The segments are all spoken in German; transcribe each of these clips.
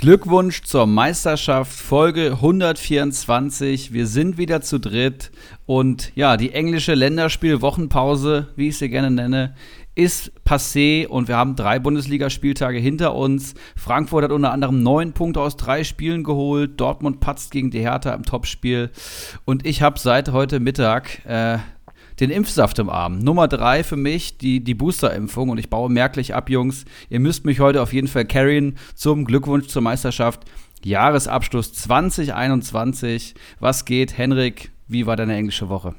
Glückwunsch zur Meisterschaft, Folge 124. Wir sind wieder zu dritt und ja, die englische Länderspiel-Wochenpause, wie ich sie gerne nenne, ist passé und wir haben drei Bundesligaspieltage hinter uns. Frankfurt hat unter anderem neun Punkte aus drei Spielen geholt. Dortmund patzt gegen die Hertha im Topspiel. Und ich habe seit heute Mittag äh, den Impfsaft im Arm. Nummer drei für mich, die, die Booster-Impfung. Und ich baue merklich ab, Jungs. Ihr müsst mich heute auf jeden Fall carryen zum Glückwunsch zur Meisterschaft. Jahresabschluss 2021. Was geht, Henrik? Wie war deine englische Woche?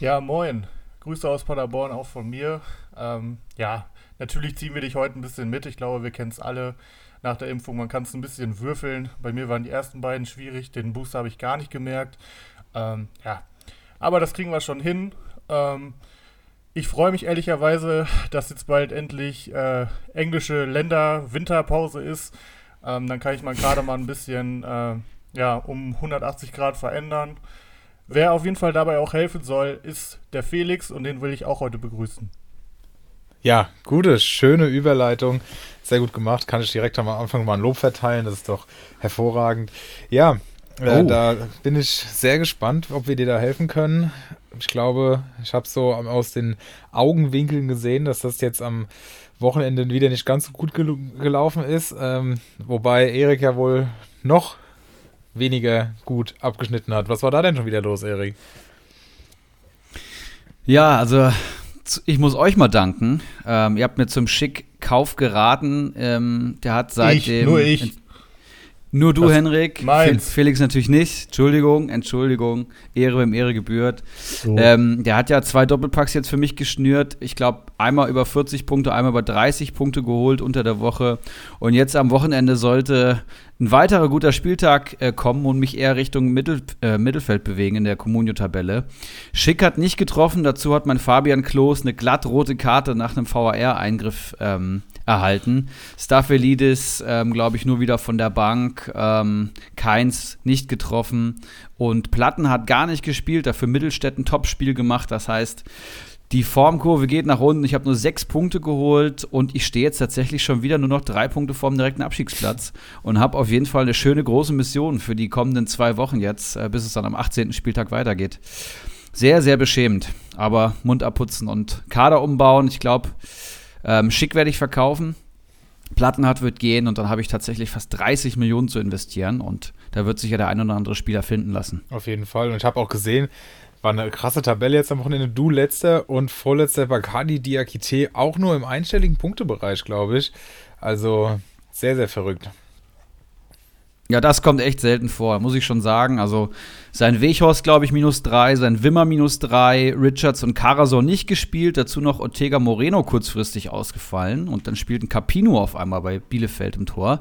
Ja, moin. Grüße aus Paderborn auch von mir. Ähm, ja, natürlich ziehen wir dich heute ein bisschen mit. Ich glaube, wir kennen es alle nach der Impfung. Man kann es ein bisschen würfeln. Bei mir waren die ersten beiden schwierig. Den Booster habe ich gar nicht gemerkt. Ähm, ja, aber das kriegen wir schon hin. Ähm, ich freue mich ehrlicherweise, dass jetzt bald endlich äh, englische Länder-Winterpause ist. Ähm, dann kann ich mal gerade mal ein bisschen äh, ja, um 180 Grad verändern. Wer auf jeden Fall dabei auch helfen soll, ist der Felix und den will ich auch heute begrüßen. Ja, gute, schöne Überleitung. Sehr gut gemacht. Kann ich direkt am Anfang mal ein Lob verteilen. Das ist doch hervorragend. Ja, äh, oh. Da bin ich sehr gespannt, ob wir dir da helfen können. Ich glaube, ich habe so aus den Augenwinkeln gesehen, dass das jetzt am Wochenende wieder nicht ganz so gut gel gelaufen ist. Ähm, wobei Erik ja wohl noch weniger gut abgeschnitten hat. Was war da denn schon wieder los, Erik? Ja, also ich muss euch mal danken. Ähm, ihr habt mir zum Schick-Kauf geraten. Ähm, der hat seitdem. Ich, nur ich. Nur du, das Henrik. Meins. Felix natürlich nicht. Entschuldigung, Entschuldigung. Ehre wem Ehre gebührt. So. Ähm, der hat ja zwei Doppelpacks jetzt für mich geschnürt. Ich glaube, einmal über 40 Punkte, einmal über 30 Punkte geholt unter der Woche. Und jetzt am Wochenende sollte ein weiterer guter Spieltag äh, kommen und mich eher Richtung Mittel, äh, Mittelfeld bewegen in der Comunio-Tabelle. Schick hat nicht getroffen. Dazu hat mein Fabian Klos eine glattrote Karte nach einem VAR-Eingriff ähm, erhalten. Staffelidis, ähm, glaube ich, nur wieder von der Bank. Ähm, Keins nicht getroffen. Und Platten hat gar nicht gespielt, dafür Mittelstädt ein Topspiel gemacht. Das heißt, die Formkurve geht nach unten. Ich habe nur sechs Punkte geholt und ich stehe jetzt tatsächlich schon wieder nur noch drei Punkte vor dem direkten Abstiegsplatz und habe auf jeden Fall eine schöne große Mission für die kommenden zwei Wochen jetzt, äh, bis es dann am 18. Spieltag weitergeht. Sehr, sehr beschämend. Aber Mund abputzen und Kader umbauen. Ich glaube, ähm, schick werde ich verkaufen. Plattenhardt wird gehen und dann habe ich tatsächlich fast 30 Millionen zu investieren und da wird sich ja der ein oder andere Spieler finden lassen. Auf jeden Fall. Und ich habe auch gesehen, war eine krasse Tabelle jetzt am Wochenende. Du letzter und vorletzter Bacardi Diakite auch nur im einstelligen Punktebereich, glaube ich. Also sehr, sehr verrückt. Ja, das kommt echt selten vor, muss ich schon sagen. Also sein Weghorst, glaube ich, minus drei, sein Wimmer minus drei, Richards und Carasor nicht gespielt, dazu noch Ortega Moreno kurzfristig ausgefallen und dann spielt ein Capino auf einmal bei Bielefeld im Tor.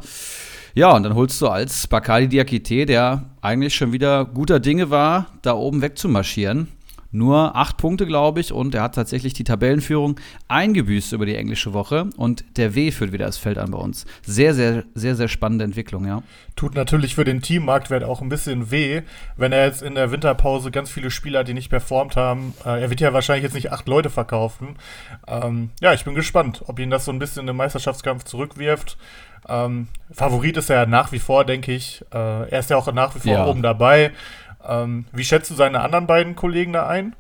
Ja, und dann holst du als Bacardi Diakite, der eigentlich schon wieder guter Dinge war, da oben wegzumarschieren nur acht Punkte, glaube ich, und er hat tatsächlich die Tabellenführung eingebüßt über die englische Woche und der W führt wieder das Feld an bei uns. Sehr, sehr, sehr, sehr spannende Entwicklung, ja. Tut natürlich für den Teammarktwert auch ein bisschen weh, wenn er jetzt in der Winterpause ganz viele Spieler, die nicht performt haben. Äh, er wird ja wahrscheinlich jetzt nicht acht Leute verkaufen. Ähm, ja, ich bin gespannt, ob ihn das so ein bisschen im Meisterschaftskampf zurückwirft. Ähm, Favorit ist er nach wie vor, denke ich. Äh, er ist ja auch nach wie vor ja. oben dabei. Ähm, wie schätzt du seine anderen beiden Kollegen da ein?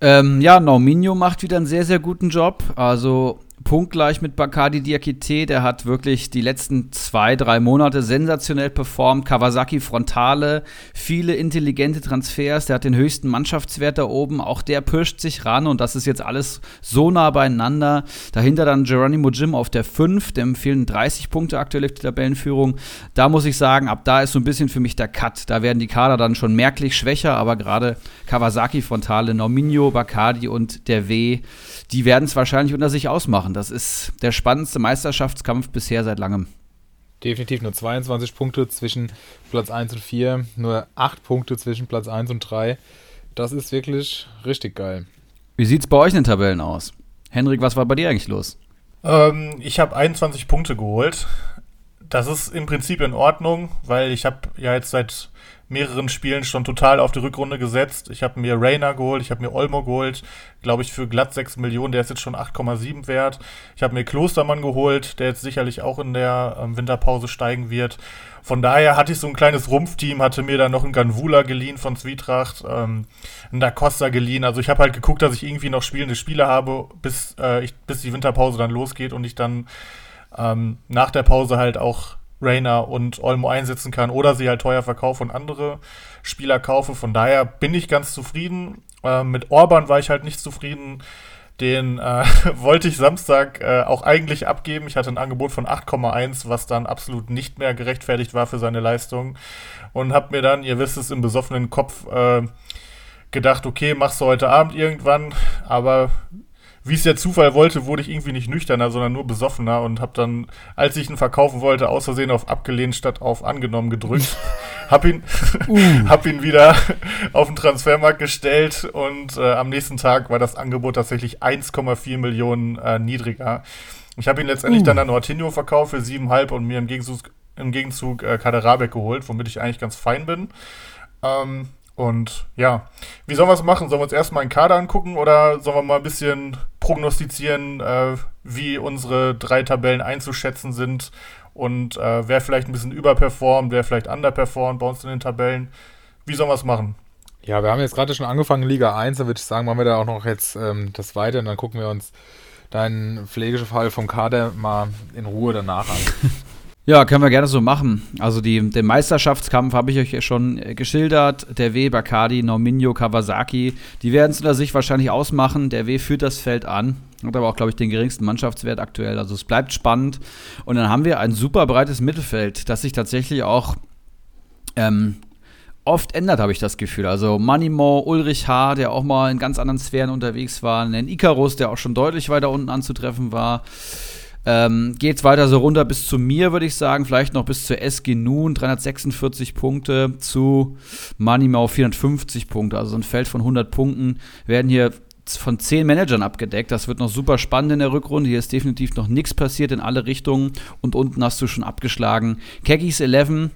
Ähm, ja, Norminho macht wieder einen sehr, sehr guten Job. Also punktgleich mit Bacardi Diakite. Der hat wirklich die letzten zwei, drei Monate sensationell performt. Kawasaki Frontale, viele intelligente Transfers. Der hat den höchsten Mannschaftswert da oben. Auch der pirscht sich ran und das ist jetzt alles so nah beieinander. Dahinter dann Geronimo Jim auf der 5. Dem fehlen 30 Punkte aktuell auf die Tabellenführung. Da muss ich sagen, ab da ist so ein bisschen für mich der Cut. Da werden die Kader dann schon merklich schwächer, aber gerade Kawasaki Frontale, Norminho, Bacardi und der W die werden es wahrscheinlich unter sich ausmachen. Das ist der spannendste Meisterschaftskampf bisher seit langem. Definitiv nur 22 Punkte zwischen Platz 1 und 4, nur 8 Punkte zwischen Platz 1 und 3. Das ist wirklich richtig geil. Wie sieht es bei euch in den Tabellen aus? Henrik, was war bei dir eigentlich los? Ähm, ich habe 21 Punkte geholt. Das ist im Prinzip in Ordnung, weil ich habe ja jetzt seit mehreren Spielen schon total auf die Rückrunde gesetzt. Ich habe mir Rainer geholt, ich habe mir Olmo geholt, glaube ich, für glatt 6 Millionen, der ist jetzt schon 8,7 wert. Ich habe mir Klostermann geholt, der jetzt sicherlich auch in der ähm, Winterpause steigen wird. Von daher hatte ich so ein kleines Rumpfteam, hatte mir dann noch einen Ganvula geliehen von Zwietracht, ähm, einen Da Costa geliehen. Also ich habe halt geguckt, dass ich irgendwie noch spielende Spiele habe, bis, äh, ich, bis die Winterpause dann losgeht und ich dann ähm, nach der Pause halt auch Rainer und Olmo einsetzen kann oder sie halt teuer verkaufe und andere Spieler kaufe. Von daher bin ich ganz zufrieden. Äh, mit Orban war ich halt nicht zufrieden. Den äh, wollte ich Samstag äh, auch eigentlich abgeben. Ich hatte ein Angebot von 8,1, was dann absolut nicht mehr gerechtfertigt war für seine Leistung. Und habe mir dann, ihr wisst es, im besoffenen Kopf äh, gedacht, okay, machst du heute Abend irgendwann. Aber wie es der Zufall wollte, wurde ich irgendwie nicht nüchterner, sondern nur besoffener und habe dann, als ich ihn verkaufen wollte, aus Versehen auf abgelehnt statt auf angenommen gedrückt. hab ihn, uh. hab ihn wieder auf den Transfermarkt gestellt und äh, am nächsten Tag war das Angebot tatsächlich 1,4 Millionen äh, niedriger. Ich habe ihn letztendlich uh. dann an Ortinho verkauft für 7,5 und mir im Gegenzug, im Gegenzug äh, Kaderabek geholt, womit ich eigentlich ganz fein bin. Ähm, und ja, wie sollen wir es machen? Sollen wir uns erstmal einen Kader angucken oder sollen wir mal ein bisschen prognostizieren, äh, wie unsere drei Tabellen einzuschätzen sind und äh, wer vielleicht ein bisschen überperformt, wer vielleicht underperformt bei uns in den Tabellen? Wie sollen wir es machen? Ja, wir haben jetzt gerade schon angefangen, Liga 1, da würde ich sagen, machen wir da auch noch jetzt ähm, das weiter und dann gucken wir uns deinen Pflegefall vom Kader mal in Ruhe danach an. Ja, können wir gerne so machen. Also die, den Meisterschaftskampf habe ich euch ja schon äh, geschildert. Der W, Bacardi, Norminho, Kawasaki, die werden es unter sich wahrscheinlich ausmachen. Der W führt das Feld an. Hat aber auch, glaube ich, den geringsten Mannschaftswert aktuell. Also es bleibt spannend. Und dann haben wir ein super breites Mittelfeld, das sich tatsächlich auch ähm, oft ändert, habe ich das Gefühl. Also Manimo, Ulrich H., der auch mal in ganz anderen Sphären unterwegs war, ein Icarus, der auch schon deutlich weiter unten anzutreffen war. Ähm, es weiter so runter bis zu mir, würde ich sagen. Vielleicht noch bis zu SG Nun, 346 Punkte, zu Manimau 450 Punkte. Also ein Feld von 100 Punkten werden hier von zehn Managern abgedeckt. Das wird noch super spannend in der Rückrunde. Hier ist definitiv noch nichts passiert in alle Richtungen. Und unten hast du schon abgeschlagen. Keggies 11,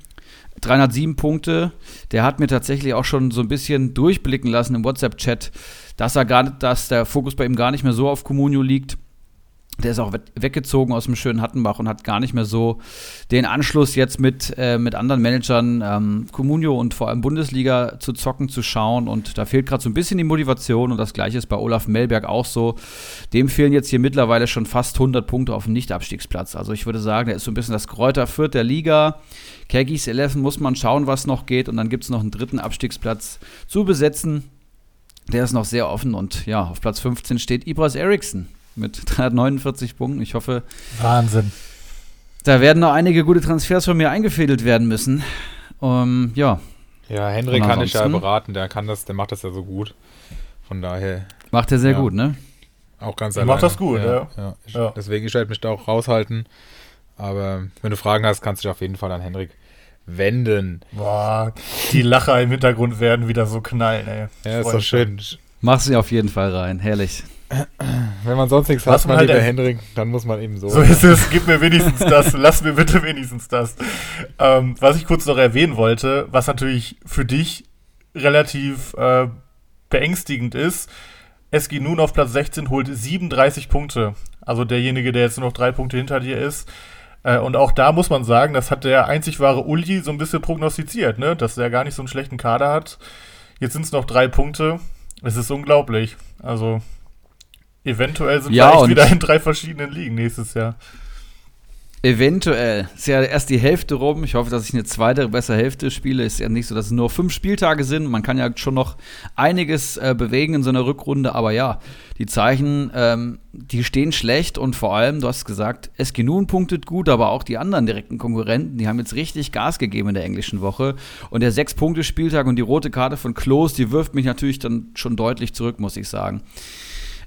307 Punkte. Der hat mir tatsächlich auch schon so ein bisschen durchblicken lassen im WhatsApp-Chat, dass dass der Fokus bei ihm gar nicht mehr so auf Comunio liegt. Der ist auch weggezogen aus dem schönen Hattenbach und hat gar nicht mehr so den Anschluss jetzt mit, äh, mit anderen Managern, ähm, Comunio und vor allem Bundesliga zu zocken, zu schauen. Und da fehlt gerade so ein bisschen die Motivation. Und das gleiche ist bei Olaf Melberg auch so. Dem fehlen jetzt hier mittlerweile schon fast 100 Punkte auf dem Nicht-Abstiegsplatz. Also ich würde sagen, der ist so ein bisschen das Kräuter Fürth der Liga. Kegis 11 muss man schauen, was noch geht. Und dann gibt es noch einen dritten Abstiegsplatz zu besetzen. Der ist noch sehr offen. Und ja, auf Platz 15 steht Ibras Eriksson mit 349 Punkten. Ich hoffe. Wahnsinn. Da werden noch einige gute Transfers von mir eingefädelt werden müssen. Um, ja. Ja, Henrik kann ich ja beraten, der kann das, der macht das ja so gut. Von daher. Macht er sehr ja. gut, ne? Auch ganz der Macht das gut, ja. ja. Ich, ja. Deswegen, ich werde mich da auch raushalten. Aber wenn du Fragen hast, kannst du dich auf jeden Fall an Henrik wenden. Boah, die Lacher im Hintergrund werden wieder so knallen, ey. Ja, ist doch schön. Mach sie auf jeden Fall rein, herrlich. Wenn man sonst nichts hat, mein halt lieber Hendrik, dann muss man eben so. So ist es, gib mir wenigstens das, lass mir bitte wenigstens das. Ähm, was ich kurz noch erwähnen wollte, was natürlich für dich relativ äh, beängstigend ist, SG nun auf Platz 16 holt 37 Punkte. Also derjenige, der jetzt nur noch drei Punkte hinter dir ist. Äh, und auch da muss man sagen, das hat der einzig wahre Uli so ein bisschen prognostiziert, ne? dass er gar nicht so einen schlechten Kader hat. Jetzt sind es noch drei Punkte. Es ist unglaublich. Also Eventuell sind ja, wir echt wieder in drei verschiedenen Ligen nächstes Jahr. Eventuell. Ist ja erst die Hälfte rum. Ich hoffe, dass ich eine zweite, bessere Hälfte spiele. Ist ja nicht so, dass es nur fünf Spieltage sind. Man kann ja schon noch einiges äh, bewegen in so einer Rückrunde. Aber ja, die Zeichen, ähm, die stehen schlecht. Und vor allem, du hast gesagt, SG Nun punktet gut, aber auch die anderen direkten Konkurrenten, die haben jetzt richtig Gas gegeben in der englischen Woche. Und der Sechs-Punkte-Spieltag und die rote Karte von Klos, die wirft mich natürlich dann schon deutlich zurück, muss ich sagen.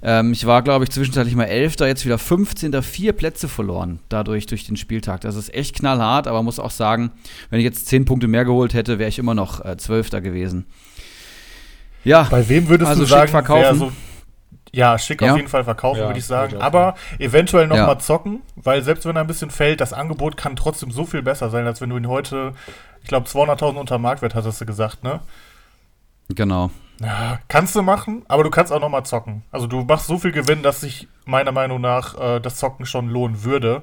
Ähm, ich war, glaube ich, zwischenzeitlich mal Elfter, jetzt wieder 15. Vier Plätze verloren dadurch durch den Spieltag. Das ist echt knallhart, aber muss auch sagen, wenn ich jetzt zehn Punkte mehr geholt hätte, wäre ich immer noch äh, Zwölfter gewesen. Ja. Bei wem würdest also du sagen, verkaufen? So, Ja, schick ja. auf jeden Fall verkaufen, ja, würde ich sagen. Ich Aber eventuell nochmal ja. zocken, weil selbst wenn er ein bisschen fällt, das Angebot kann trotzdem so viel besser sein, als wenn du ihn heute, ich glaube, 200.000 unter Marktwert hattest du gesagt, ne? Genau. Ja, kannst du machen, aber du kannst auch nochmal zocken. Also du machst so viel Gewinn, dass sich meiner Meinung nach äh, das Zocken schon lohnen würde.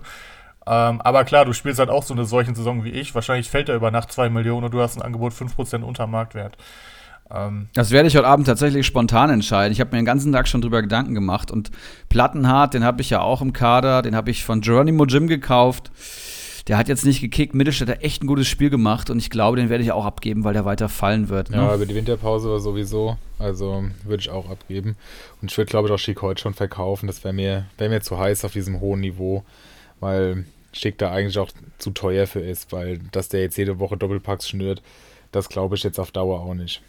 Ähm, aber klar, du spielst halt auch so eine solchen Saison wie ich. Wahrscheinlich fällt er über Nacht 2 Millionen und du hast ein Angebot 5% unter Marktwert. Ähm, das werde ich heute Abend tatsächlich spontan entscheiden. Ich habe mir den ganzen Tag schon drüber Gedanken gemacht. Und Plattenhardt, den habe ich ja auch im Kader, den habe ich von Geronimo Jim gekauft. Der hat jetzt nicht gekickt. Mittelstädt hat echt ein gutes Spiel gemacht und ich glaube, den werde ich auch abgeben, weil der weiter fallen wird. Ne? Ja, über die Winterpause war sowieso. Also würde ich auch abgeben. Und ich würde, glaube ich, auch Schick heute schon verkaufen. Das wäre mir, wär mir zu heiß auf diesem hohen Niveau, weil Schick da eigentlich auch zu teuer für ist, weil dass der jetzt jede Woche Doppelpacks schnürt, das glaube ich jetzt auf Dauer auch nicht.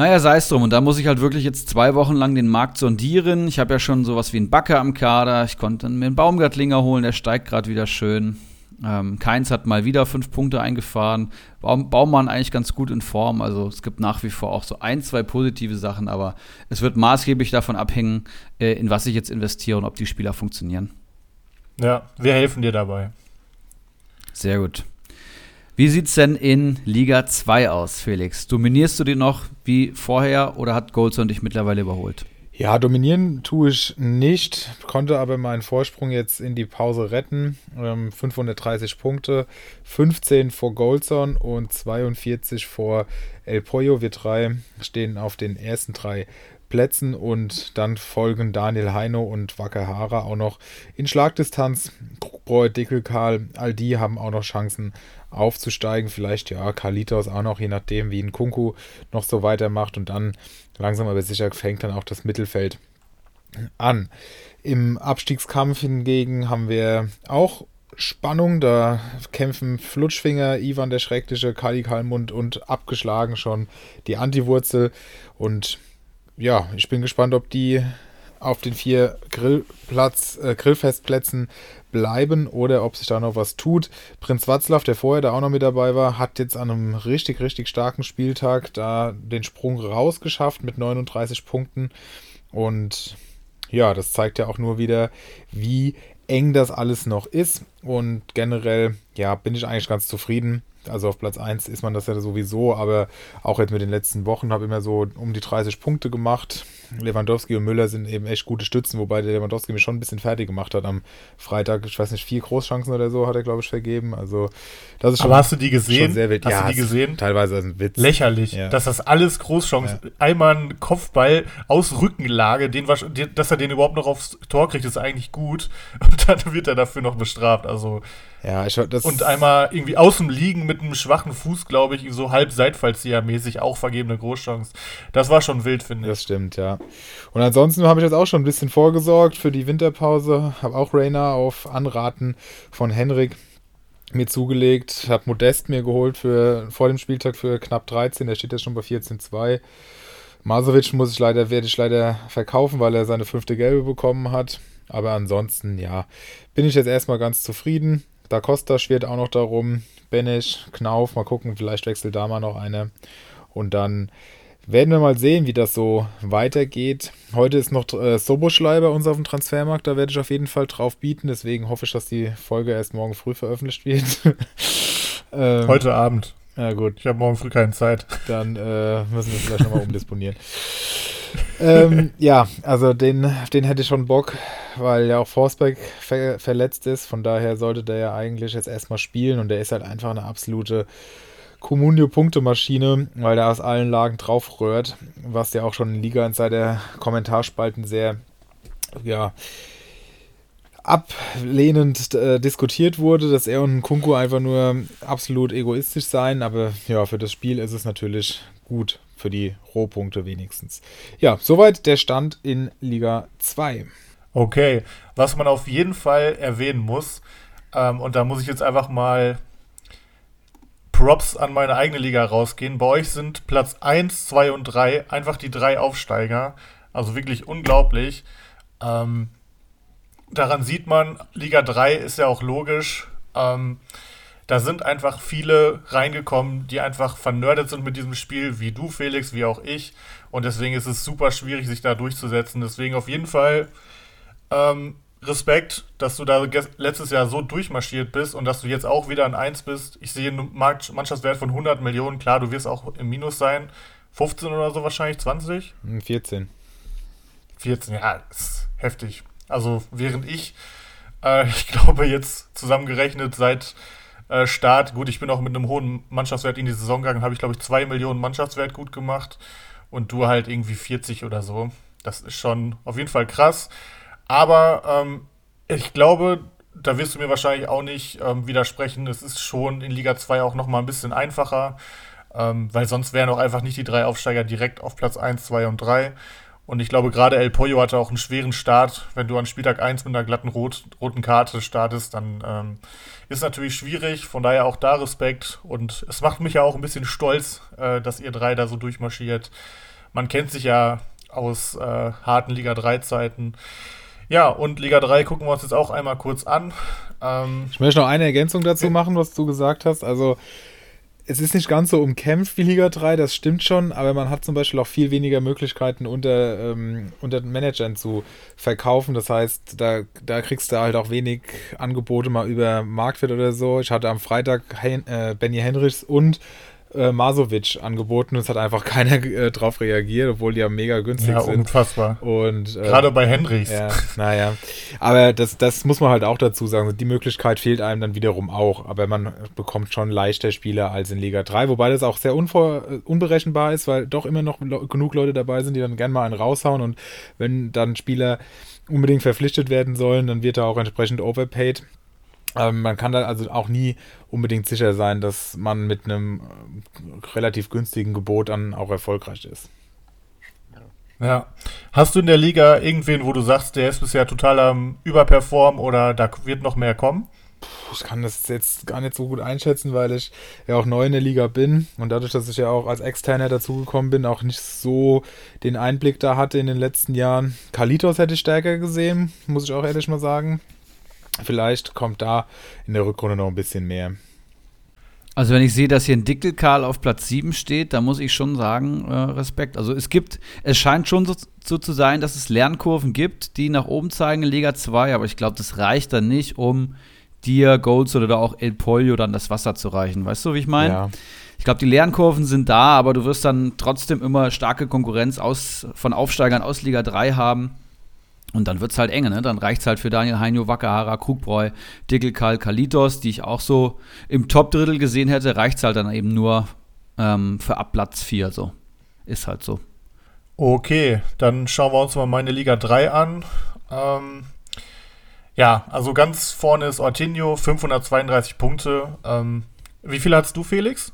Naja, sei es drum. Und da muss ich halt wirklich jetzt zwei Wochen lang den Markt sondieren. Ich habe ja schon sowas wie einen Backer am Kader. Ich konnte mir einen Baumgartlinger holen, der steigt gerade wieder schön. Ähm, Keins hat mal wieder fünf Punkte eingefahren. Baum, Baumann eigentlich ganz gut in Form. Also es gibt nach wie vor auch so ein, zwei positive Sachen, aber es wird maßgeblich davon abhängen, äh, in was ich jetzt investiere und ob die Spieler funktionieren. Ja, wir helfen dir dabei. Sehr gut. Wie sieht es denn in Liga 2 aus, Felix? Dominierst du die noch wie vorher oder hat Goldson dich mittlerweile überholt? Ja, dominieren tue ich nicht, konnte aber meinen Vorsprung jetzt in die Pause retten. Ähm, 530 Punkte, 15 vor Goldson und 42 vor El Pollo. Wir drei stehen auf den ersten drei Plätzen und dann folgen Daniel Heino und Wakahara auch noch in Schlagdistanz. Krugbreu, Dickel, Karl, all die haben auch noch Chancen aufzusteigen. Vielleicht ja, Carlitos auch noch, je nachdem, wie ein Kunku noch so weitermacht. Und dann langsam aber sicher fängt dann auch das Mittelfeld an. Im Abstiegskampf hingegen haben wir auch Spannung. Da kämpfen Flutschfinger, Ivan der Schreckliche, Kali Kalmund und abgeschlagen schon die Antiwurzel. Und ja, ich bin gespannt, ob die auf den vier Grillplatz, äh, Grillfestplätzen bleiben oder ob sich da noch was tut. Prinz Watzlaw, der vorher da auch noch mit dabei war, hat jetzt an einem richtig, richtig starken Spieltag da den Sprung rausgeschafft mit 39 Punkten. Und ja, das zeigt ja auch nur wieder, wie eng das alles noch ist. Und generell, ja, bin ich eigentlich ganz zufrieden. Also auf Platz 1 ist man das ja sowieso, aber auch jetzt mit den letzten Wochen habe ich immer so um die 30 Punkte gemacht. Lewandowski und Müller sind eben echt gute Stützen, wobei der Lewandowski mich schon ein bisschen fertig gemacht hat am Freitag. Ich weiß nicht, vier Großchancen oder so hat er, glaube ich, vergeben. Also, das ist schon. Aber hast du die gesehen? Sehr wild. Hast ja, du die gesehen? Teilweise ein Witz. Lächerlich, ja. dass das alles Großchancen. Ja. Einmal ein Kopfball aus Rückenlage, den, dass er den überhaupt noch aufs Tor kriegt, ist eigentlich gut. Und dann wird er dafür noch bestraft. Also. Ja, ich, das Und einmal irgendwie außen liegen mit einem schwachen Fuß, glaube ich, so halb Seitfallzieher-mäßig auch vergebene Großchance. Das war schon wild, finde ich. Das stimmt, ja. Und ansonsten habe ich jetzt auch schon ein bisschen vorgesorgt für die Winterpause. Habe auch Rainer auf Anraten von Henrik mir zugelegt. Habe Modest mir geholt für vor dem Spieltag für knapp 13. Der steht jetzt schon bei 14,2. Masovic muss ich leider, werde ich leider verkaufen, weil er seine fünfte Gelbe bekommen hat. Aber ansonsten, ja, bin ich jetzt erstmal ganz zufrieden. Da Costa schwirrt auch noch darum. Benisch, Knauf, mal gucken, vielleicht wechselt da mal noch eine. Und dann werden wir mal sehen, wie das so weitergeht. Heute ist noch äh, Soboschlei bei uns auf dem Transfermarkt, da werde ich auf jeden Fall drauf bieten. Deswegen hoffe ich, dass die Folge erst morgen früh veröffentlicht wird. ähm, Heute Abend. Ja, gut. Ich habe morgen früh keine Zeit. Dann äh, müssen wir vielleicht nochmal umdisponieren. Ähm, ja, also den, den hätte ich schon Bock, weil ja auch Forsberg ver verletzt ist. Von daher sollte der ja eigentlich jetzt erstmal spielen und der ist halt einfach eine absolute Comunio-Punktemaschine, weil der aus allen Lagen drauf rührt, was ja auch schon in Liga Insider Kommentarspalten sehr, ja, ablehnend äh, diskutiert wurde, dass er und Kunku einfach nur absolut egoistisch seien, aber ja, für das Spiel ist es natürlich gut, für die Rohpunkte wenigstens. Ja, soweit der Stand in Liga 2. Okay, was man auf jeden Fall erwähnen muss, ähm, und da muss ich jetzt einfach mal Props an meine eigene Liga rausgehen. Bei euch sind Platz 1, 2 und 3 einfach die drei Aufsteiger. Also wirklich unglaublich. Ähm, daran sieht man, Liga 3 ist ja auch logisch. Ähm, da sind einfach viele reingekommen, die einfach vernördet sind mit diesem Spiel, wie du, Felix, wie auch ich. Und deswegen ist es super schwierig, sich da durchzusetzen. Deswegen auf jeden Fall ähm, Respekt, dass du da letztes Jahr so durchmarschiert bist und dass du jetzt auch wieder ein 1 bist. Ich sehe einen Mannschaftswert von 100 Millionen. Klar, du wirst auch im Minus sein. 15 oder so wahrscheinlich, 20? 14. 14, ja, ist heftig. Also während ich, äh, ich glaube jetzt zusammengerechnet seit äh, Start, gut, ich bin auch mit einem hohen Mannschaftswert in die Saison gegangen, habe ich glaube ich 2 Millionen Mannschaftswert gut gemacht und du halt irgendwie 40 oder so. Das ist schon auf jeden Fall krass. Aber ähm, ich glaube, da wirst du mir wahrscheinlich auch nicht ähm, widersprechen. Es ist schon in Liga 2 auch nochmal ein bisschen einfacher, ähm, weil sonst wären auch einfach nicht die drei Aufsteiger direkt auf Platz 1, 2 und 3. Und ich glaube, gerade El Pollo hatte auch einen schweren Start. Wenn du an Spieltag 1 mit einer glatten Rot roten Karte startest, dann ähm, ist natürlich schwierig. Von daher auch da Respekt. Und es macht mich ja auch ein bisschen stolz, äh, dass ihr drei da so durchmarschiert. Man kennt sich ja aus äh, harten Liga 3-Zeiten. Ja, und Liga 3 gucken wir uns jetzt auch einmal kurz an. Ähm, ich möchte noch eine Ergänzung dazu machen, was du gesagt hast. Also, es ist nicht ganz so umkämpft wie Liga 3, das stimmt schon, aber man hat zum Beispiel auch viel weniger Möglichkeiten unter, ähm, unter den Managern zu verkaufen. Das heißt, da, da kriegst du halt auch wenig Angebote mal über Marktwert oder so. Ich hatte am Freitag Hen äh, Benny Henrichs und äh, Masovic angeboten und es hat einfach keiner äh, drauf reagiert, obwohl die ja mega günstig ja, sind. unfassbar. Und, äh, Gerade bei Henrichs. Ja, naja. Aber das, das muss man halt auch dazu sagen. Die Möglichkeit fehlt einem dann wiederum auch. Aber man bekommt schon leichter Spieler als in Liga 3, wobei das auch sehr unvor, äh, unberechenbar ist, weil doch immer noch genug Leute dabei sind, die dann gerne mal einen raushauen und wenn dann Spieler unbedingt verpflichtet werden sollen, dann wird er auch entsprechend overpaid. Ähm, man kann da also auch nie unbedingt sicher sein, dass man mit einem äh, relativ günstigen Gebot dann auch erfolgreich ist. Ja. Hast du in der Liga irgendwen, wo du sagst, der ist bisher total am Überperform oder da wird noch mehr kommen? Ich kann das jetzt gar nicht so gut einschätzen, weil ich ja auch neu in der Liga bin und dadurch, dass ich ja auch als Externer dazugekommen bin, auch nicht so den Einblick da hatte in den letzten Jahren. Kalitos hätte ich stärker gesehen, muss ich auch ehrlich mal sagen. Vielleicht kommt da in der Rückrunde noch ein bisschen mehr. Also wenn ich sehe, dass hier ein Dickelkarl auf Platz 7 steht, da muss ich schon sagen, äh, Respekt. Also es gibt, es scheint schon so, so, zu sein, dass es Lernkurven gibt, die nach oben zeigen in Liga 2, aber ich glaube, das reicht dann nicht, um dir Golds oder auch El Pollo dann das Wasser zu reichen. Weißt du, wie ich meine? Ja. Ich glaube, die Lernkurven sind da, aber du wirst dann trotzdem immer starke Konkurrenz aus, von Aufsteigern aus Liga 3 haben. Und dann wird es halt enge, ne? Dann reicht es halt für Daniel Heino, Wakahara, Krugbräu, Dickelkal, Kalitos, die ich auch so im Top-Drittel gesehen hätte, reicht es halt dann eben nur ähm, für ab Platz 4. So. Ist halt so. Okay, dann schauen wir uns mal meine Liga 3 an. Ähm, ja, also ganz vorne ist Ortinho, 532 Punkte. Ähm, wie viel hast du, Felix?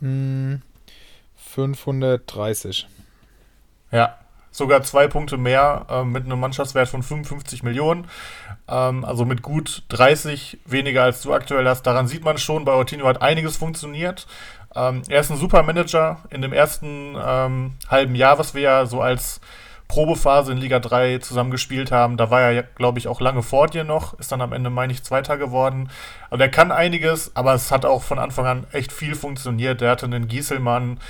Hm, 530. Ja, sogar zwei Punkte mehr äh, mit einem Mannschaftswert von 55 Millionen. Ähm, also mit gut 30 weniger als du aktuell hast. Daran sieht man schon, bei Ortinho hat einiges funktioniert. Ähm, er ist ein super Manager. In dem ersten ähm, halben Jahr, was wir ja so als Probephase in Liga 3 zusammengespielt haben. Da war er, glaube ich, auch lange vor dir noch. Ist dann am Ende, meine ich, Zweiter geworden. Also er kann einiges, aber es hat auch von Anfang an echt viel funktioniert. Der hatte einen Gieselmann,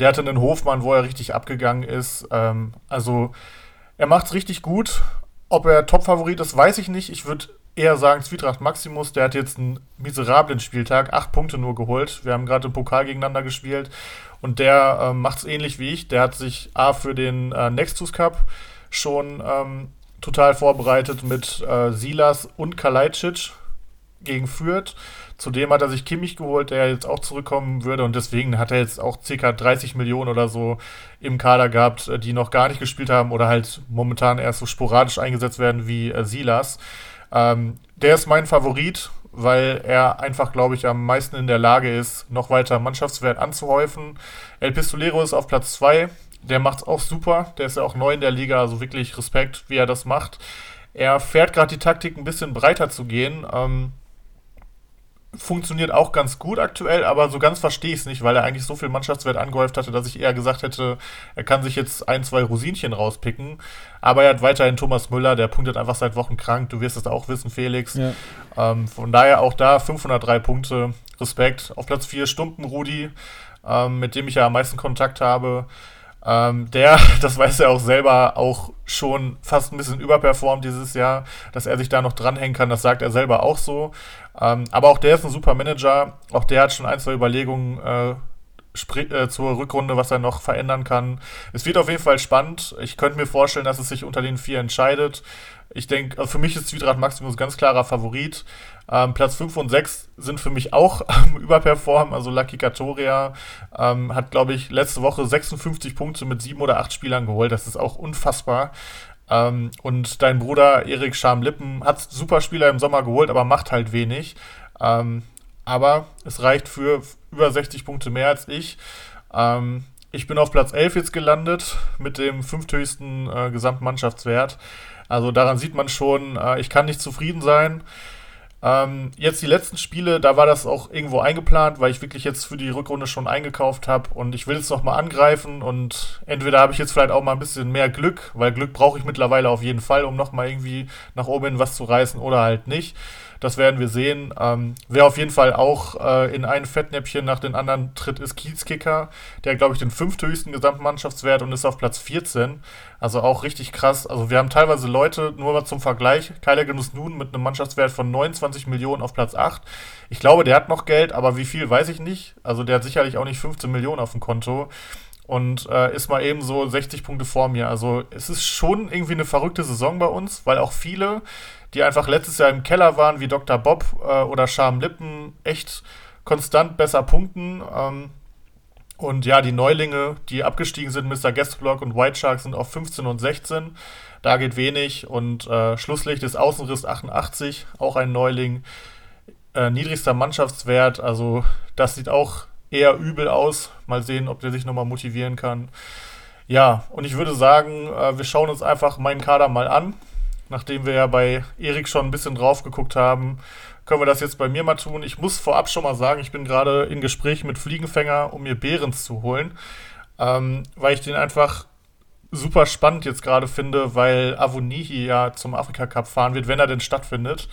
der hatte einen Hofmann, wo er richtig abgegangen ist. Ähm, also er macht es richtig gut. Ob er Top-Favorit ist, weiß ich nicht. Ich würde eher sagen, Zwietracht Maximus, der hat jetzt einen miserablen Spieltag, acht Punkte nur geholt. Wir haben gerade im Pokal gegeneinander gespielt und der äh, macht es ähnlich wie ich. Der hat sich A für den äh, Nextus Cup schon ähm, total vorbereitet mit äh, Silas und Kalajdzic gegen Fürth. Zudem hat er sich Kimmich geholt, der jetzt auch zurückkommen würde und deswegen hat er jetzt auch ca. 30 Millionen oder so im Kader gehabt, äh, die noch gar nicht gespielt haben oder halt momentan erst so sporadisch eingesetzt werden wie äh, Silas. Ähm, der ist mein Favorit, weil er einfach, glaube ich, am meisten in der Lage ist, noch weiter Mannschaftswert anzuhäufen. El Pistolero ist auf Platz 2. Der macht es auch super. Der ist ja auch neu in der Liga, also wirklich Respekt, wie er das macht. Er fährt gerade die Taktik, ein bisschen breiter zu gehen. Ähm, funktioniert auch ganz gut aktuell, aber so ganz verstehe ich es nicht, weil er eigentlich so viel Mannschaftswert angehäuft hatte, dass ich eher gesagt hätte, er kann sich jetzt ein, zwei Rosinchen rauspicken. Aber er hat weiterhin Thomas Müller, der punktet einfach seit Wochen krank. Du wirst es auch wissen, Felix. Ja. Ähm, von daher auch da 503 Punkte. Respekt. Auf Platz 4 Stumpen Rudi, ähm, mit dem ich ja am meisten Kontakt habe. Ähm, der, das weiß er auch selber, auch schon fast ein bisschen überperformt dieses Jahr, dass er sich da noch dranhängen kann, das sagt er selber auch so. Ähm, aber auch der ist ein super Manager, auch der hat schon ein, zwei Überlegungen äh, äh, zur Rückrunde, was er noch verändern kann. Es wird auf jeden Fall spannend. Ich könnte mir vorstellen, dass es sich unter den vier entscheidet. Ich denke, also für mich ist Zwietracht Maximus ganz klarer Favorit. Ähm, Platz 5 und 6 sind für mich auch ähm, überperformen. Also Lucky Katoria ähm, hat, glaube ich, letzte Woche 56 Punkte mit sieben oder acht Spielern geholt. Das ist auch unfassbar. Ähm, und dein Bruder Erik Schamlippen hat super Spieler im Sommer geholt, aber macht halt wenig. Ähm, aber es reicht für über 60 Punkte mehr als ich. Ähm, ich bin auf Platz 11 jetzt gelandet mit dem fünfthöchsten äh, Gesamtmannschaftswert. Also daran sieht man schon, äh, ich kann nicht zufrieden sein. Ähm, jetzt die letzten Spiele, da war das auch irgendwo eingeplant, weil ich wirklich jetzt für die Rückrunde schon eingekauft habe und ich will jetzt nochmal angreifen und entweder habe ich jetzt vielleicht auch mal ein bisschen mehr Glück, weil Glück brauche ich mittlerweile auf jeden Fall, um nochmal irgendwie nach oben was zu reißen oder halt nicht. Das werden wir sehen. Ähm, wer auf jeden Fall auch äh, in ein Fettnäpfchen nach den anderen tritt, ist Kiezkicker. Der, glaube ich, den fünfthöchsten Gesamtmannschaftswert und ist auf Platz 14. Also auch richtig krass. Also wir haben teilweise Leute, nur mal zum Vergleich, Keiler Genuss Nun mit einem Mannschaftswert von 29 Millionen auf Platz 8. Ich glaube, der hat noch Geld, aber wie viel, weiß ich nicht. Also der hat sicherlich auch nicht 15 Millionen auf dem Konto und äh, ist mal eben so 60 Punkte vor mir. Also es ist schon irgendwie eine verrückte Saison bei uns, weil auch viele die einfach letztes Jahr im Keller waren, wie Dr. Bob äh, oder Charm Lippen, echt konstant besser punkten. Ähm, und ja, die Neulinge, die abgestiegen sind, Mr. Guestblock und White Shark, sind auf 15 und 16. Da geht wenig. Und äh, Schlusslicht ist Außenriss 88, auch ein Neuling. Äh, niedrigster Mannschaftswert, also das sieht auch eher übel aus. Mal sehen, ob der sich nochmal motivieren kann. Ja, und ich würde sagen, äh, wir schauen uns einfach meinen Kader mal an nachdem wir ja bei Erik schon ein bisschen drauf geguckt haben, können wir das jetzt bei mir mal tun. Ich muss vorab schon mal sagen, ich bin gerade in Gespräch mit Fliegenfänger, um mir Behrens zu holen, ähm, weil ich den einfach super spannend jetzt gerade finde, weil Avonihi ja zum Afrika Cup fahren wird, wenn er denn stattfindet.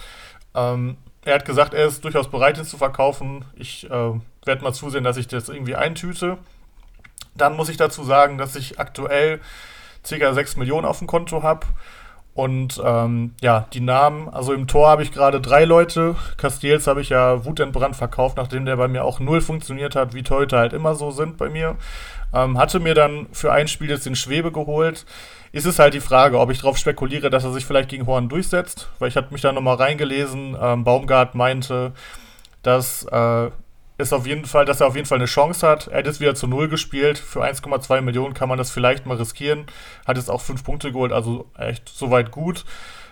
Ähm, er hat gesagt, er ist durchaus bereit, ihn zu verkaufen. Ich äh, werde mal zusehen, dass ich das irgendwie eintüte. Dann muss ich dazu sagen, dass ich aktuell ca. 6 Millionen auf dem Konto habe. Und ähm, ja, die Namen, also im Tor habe ich gerade drei Leute. Castells habe ich ja wutentbrannt verkauft, nachdem der bei mir auch null funktioniert hat, wie Torhüter halt immer so sind bei mir. Ähm, hatte mir dann für ein Spiel jetzt den Schwebe geholt. Ist es halt die Frage, ob ich darauf spekuliere, dass er sich vielleicht gegen Horn durchsetzt, weil ich hatte mich da nochmal reingelesen. Ähm, Baumgart meinte, dass äh, ist auf jeden Fall, dass er auf jeden Fall eine Chance hat. Er hat jetzt wieder zu Null gespielt. Für 1,2 Millionen kann man das vielleicht mal riskieren. Hat jetzt auch fünf Punkte geholt, also echt soweit gut.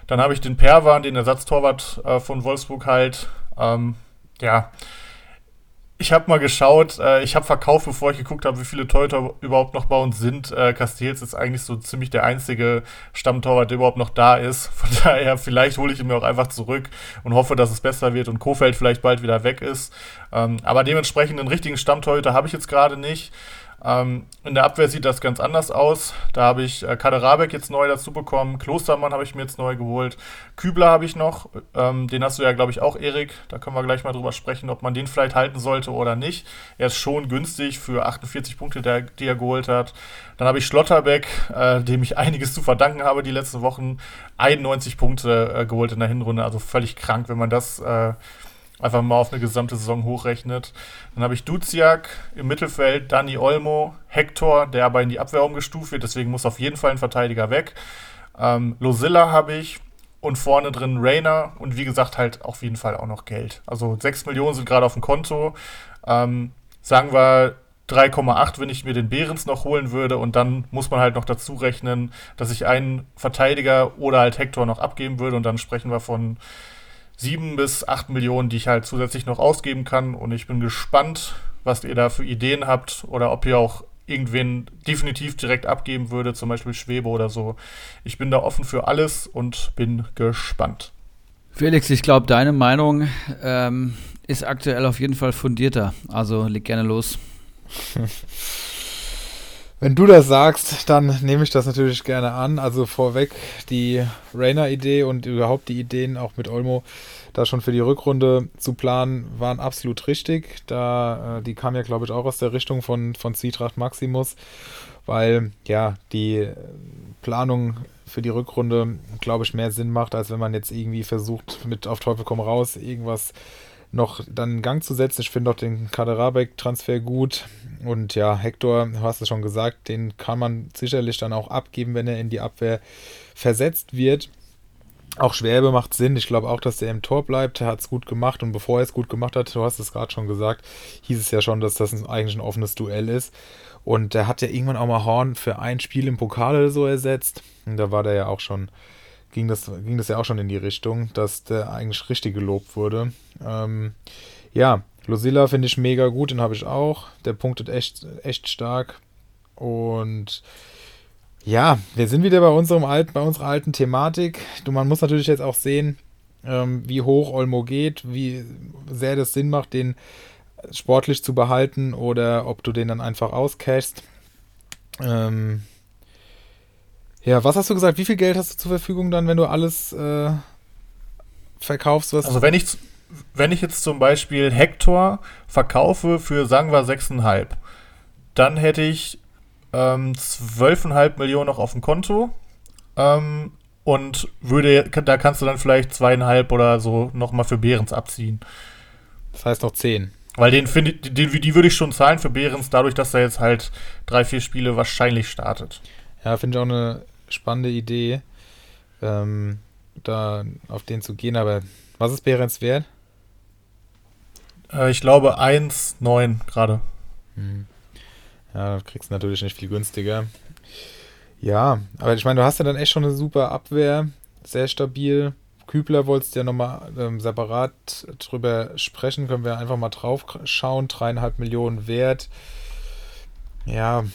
Dann habe ich den Perwan, den Ersatztorwart äh, von Wolfsburg halt. Ähm, ja, ich habe mal geschaut, äh, ich habe verkauft, bevor ich geguckt habe, wie viele Torhüter überhaupt noch bei uns sind. Äh, Castells ist eigentlich so ziemlich der einzige Stammtorwart, der überhaupt noch da ist. Von daher, vielleicht hole ich ihn mir auch einfach zurück und hoffe, dass es besser wird und Kofeld vielleicht bald wieder weg ist. Ähm, aber dementsprechend einen richtigen Stammtorhüter habe ich jetzt gerade nicht. Ähm, in der Abwehr sieht das ganz anders aus. Da habe ich äh, Kader jetzt neu dazu bekommen. Klostermann habe ich mir jetzt neu geholt. Kübler habe ich noch. Ähm, den hast du ja, glaube ich, auch, Erik. Da können wir gleich mal drüber sprechen, ob man den vielleicht halten sollte oder nicht. Er ist schon günstig für 48 Punkte, der, die er geholt hat. Dann habe ich Schlotterbeck, äh, dem ich einiges zu verdanken habe die letzten Wochen. 91 Punkte äh, geholt in der Hinrunde. Also völlig krank, wenn man das äh, einfach mal auf eine gesamte Saison hochrechnet. Dann habe ich Duziak im Mittelfeld, Dani Olmo, Hector, der aber in die Abwehr umgestuft wird, deswegen muss auf jeden Fall ein Verteidiger weg. Ähm, Losilla habe ich und vorne drin Rainer und wie gesagt halt auf jeden Fall auch noch Geld. Also 6 Millionen sind gerade auf dem Konto. Ähm, sagen wir 3,8, wenn ich mir den Behrens noch holen würde und dann muss man halt noch dazu rechnen, dass ich einen Verteidiger oder halt Hector noch abgeben würde und dann sprechen wir von sieben bis acht Millionen, die ich halt zusätzlich noch ausgeben kann. Und ich bin gespannt, was ihr da für Ideen habt oder ob ihr auch irgendwen definitiv direkt abgeben würde, zum Beispiel Schwebe oder so. Ich bin da offen für alles und bin gespannt. Felix, ich glaube, deine Meinung ähm, ist aktuell auf jeden Fall fundierter. Also leg gerne los. Wenn du das sagst, dann nehme ich das natürlich gerne an. Also vorweg die Rainer-Idee und überhaupt die Ideen auch mit Olmo, da schon für die Rückrunde zu planen, waren absolut richtig. Da, äh, die kam ja, glaube ich, auch aus der Richtung von, von Zwietracht Maximus, weil ja die Planung für die Rückrunde, glaube ich, mehr Sinn macht, als wenn man jetzt irgendwie versucht, mit auf Teufel komm raus irgendwas noch dann in Gang zu setzen. Ich finde auch den Kaderabek-Transfer gut. Und ja, Hector, du hast es schon gesagt, den kann man sicherlich dann auch abgeben, wenn er in die Abwehr versetzt wird. Auch Schwäbe macht Sinn. Ich glaube auch, dass der im Tor bleibt. Er hat es gut gemacht und bevor er es gut gemacht hat, du hast es gerade schon gesagt, hieß es ja schon, dass das eigentlich ein offenes Duell ist. Und er hat ja irgendwann auch mal Horn für ein Spiel im Pokal oder so ersetzt. Und da war der ja auch schon ging das, ging das ja auch schon in die Richtung, dass der eigentlich richtig gelobt wurde. Ähm, ja, Losilla finde ich mega gut, den habe ich auch. Der punktet echt, echt stark. Und ja, wir sind wieder bei unserem alten, bei unserer alten Thematik. Du, man muss natürlich jetzt auch sehen, ähm, wie hoch Olmo geht, wie sehr das Sinn macht, den sportlich zu behalten oder ob du den dann einfach auscashst. Ähm, ja, was hast du gesagt? Wie viel Geld hast du zur Verfügung dann, wenn du alles äh, verkaufst? Was also wenn ich, wenn ich jetzt zum Beispiel Hector verkaufe für, sagen wir, 6,5, dann hätte ich ähm, 12,5 Millionen noch auf dem Konto ähm, und würde, da kannst du dann vielleicht zweieinhalb oder so nochmal für Behrens abziehen. Das heißt noch 10. Weil den finde den, die würde ich schon zahlen für Behrens, dadurch, dass er jetzt halt drei, vier Spiele wahrscheinlich startet. Ja, finde ich auch eine spannende Idee, ähm, da auf den zu gehen. Aber was ist Behrens wert? Äh, ich glaube 1,9 gerade. Hm. Ja, kriegst du natürlich nicht viel günstiger. Ja, aber ich meine, du hast ja dann echt schon eine super Abwehr, sehr stabil. Kübler wolltest du ja nochmal ähm, separat drüber sprechen, können wir einfach mal drauf schauen. Dreieinhalb Millionen wert. Ja,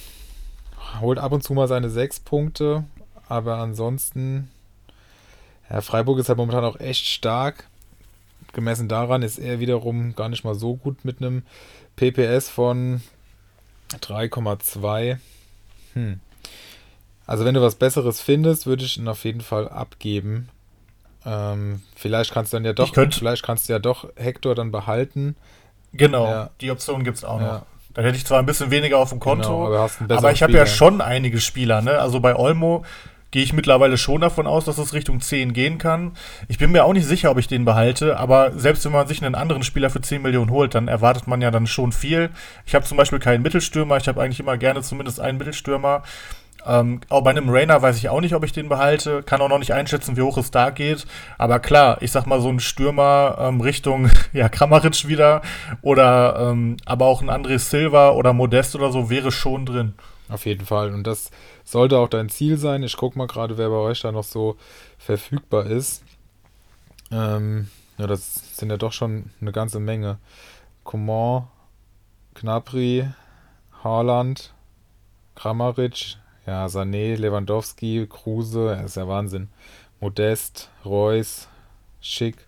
holt ab und zu mal seine sechs Punkte, aber ansonsten, ja, Freiburg ist halt momentan auch echt stark. Gemessen daran ist er wiederum gar nicht mal so gut mit einem PPS von 3,2. Hm. Also wenn du was Besseres findest, würde ich ihn auf jeden Fall abgeben. Ähm, vielleicht kannst du dann ja doch, vielleicht kannst du ja doch Hector dann behalten. Genau, ja. die Option gibt es auch noch. Dann hätte ich zwar ein bisschen weniger auf dem Konto, genau, aber, aber, ich habe ja schon einige Spieler. Ne? Also bei Olmo gehe ich mittlerweile schon davon aus, dass es Richtung 10 gehen kann. Ich bin mir auch nicht sicher, ob ich den behalte, aber selbst wenn man sich einen anderen Spieler für 10 Millionen holt, dann erwartet man ja dann schon viel. Ich habe zum Beispiel keinen Mittelstürmer, ich habe eigentlich immer gerne zumindest einen Mittelstürmer. Ähm, auch bei einem Rainer weiß ich auch nicht, ob ich den behalte. Kann auch noch nicht einschätzen, wie hoch es da geht. Aber klar, ich sag mal, so ein Stürmer ähm, Richtung ja, Kramaric wieder oder ähm, aber auch ein André Silva oder Modest oder so wäre schon drin. Auf jeden Fall. Und das sollte auch dein Ziel sein. Ich gucke mal gerade, wer bei euch da noch so verfügbar ist. Ähm, ja, das sind ja doch schon eine ganze Menge. Coman, Knapri, Haaland, Kramaric, ja, Sané, Lewandowski, Kruse, ist ja Wahnsinn. Modest, Reus, Schick.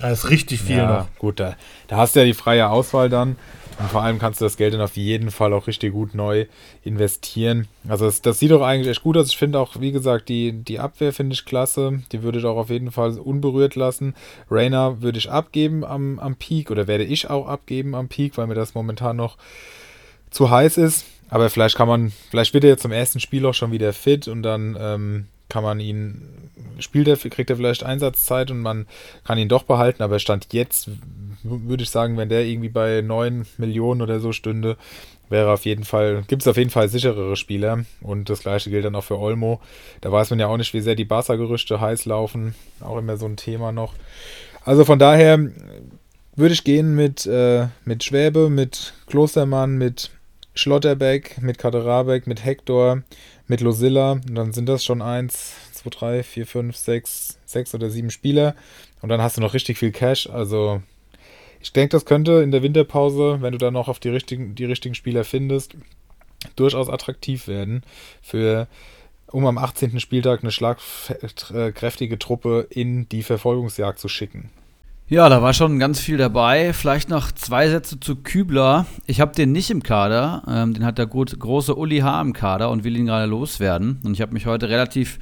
Da ist richtig viel ja, noch. Gut, da, da hast du ja die freie Auswahl dann. Und vor allem kannst du das Geld dann auf jeden Fall auch richtig gut neu investieren. Also das, das sieht doch eigentlich echt gut aus. Ich finde auch, wie gesagt, die, die Abwehr finde ich klasse. Die würde ich auch auf jeden Fall unberührt lassen. Rainer würde ich abgeben am, am Peak oder werde ich auch abgeben am Peak, weil mir das momentan noch zu heiß ist. Aber vielleicht kann man, vielleicht wird er jetzt zum ersten Spiel auch schon wieder fit und dann ähm, kann man ihn, spielt er, kriegt er vielleicht Einsatzzeit und man kann ihn doch behalten, aber Stand jetzt würde ich sagen, wenn der irgendwie bei 9 Millionen oder so stünde, wäre auf jeden Fall, gibt es auf jeden Fall sicherere Spieler. Und das gleiche gilt dann auch für Olmo. Da weiß man ja auch nicht, wie sehr die Barca-Gerüchte heiß laufen. Auch immer so ein Thema noch. Also von daher würde ich gehen mit, äh, mit Schwäbe, mit Klostermann, mit Schlotterbeck, mit Kaderabek, mit Hector, mit Losilla. Und dann sind das schon 1, 2, 3, 4, 5, 6, 6 oder 7 Spieler. Und dann hast du noch richtig viel Cash. Also ich denke, das könnte in der Winterpause, wenn du dann noch auf die richtigen, die richtigen Spieler findest, durchaus attraktiv werden für um am 18. Spieltag eine schlagkräftige Truppe in die Verfolgungsjagd zu schicken. Ja, da war schon ganz viel dabei. Vielleicht noch zwei Sätze zu Kübler. Ich habe den nicht im Kader. Ähm, den hat der gut, große Uli H. im Kader und will ihn gerade loswerden. Und ich habe mich heute relativ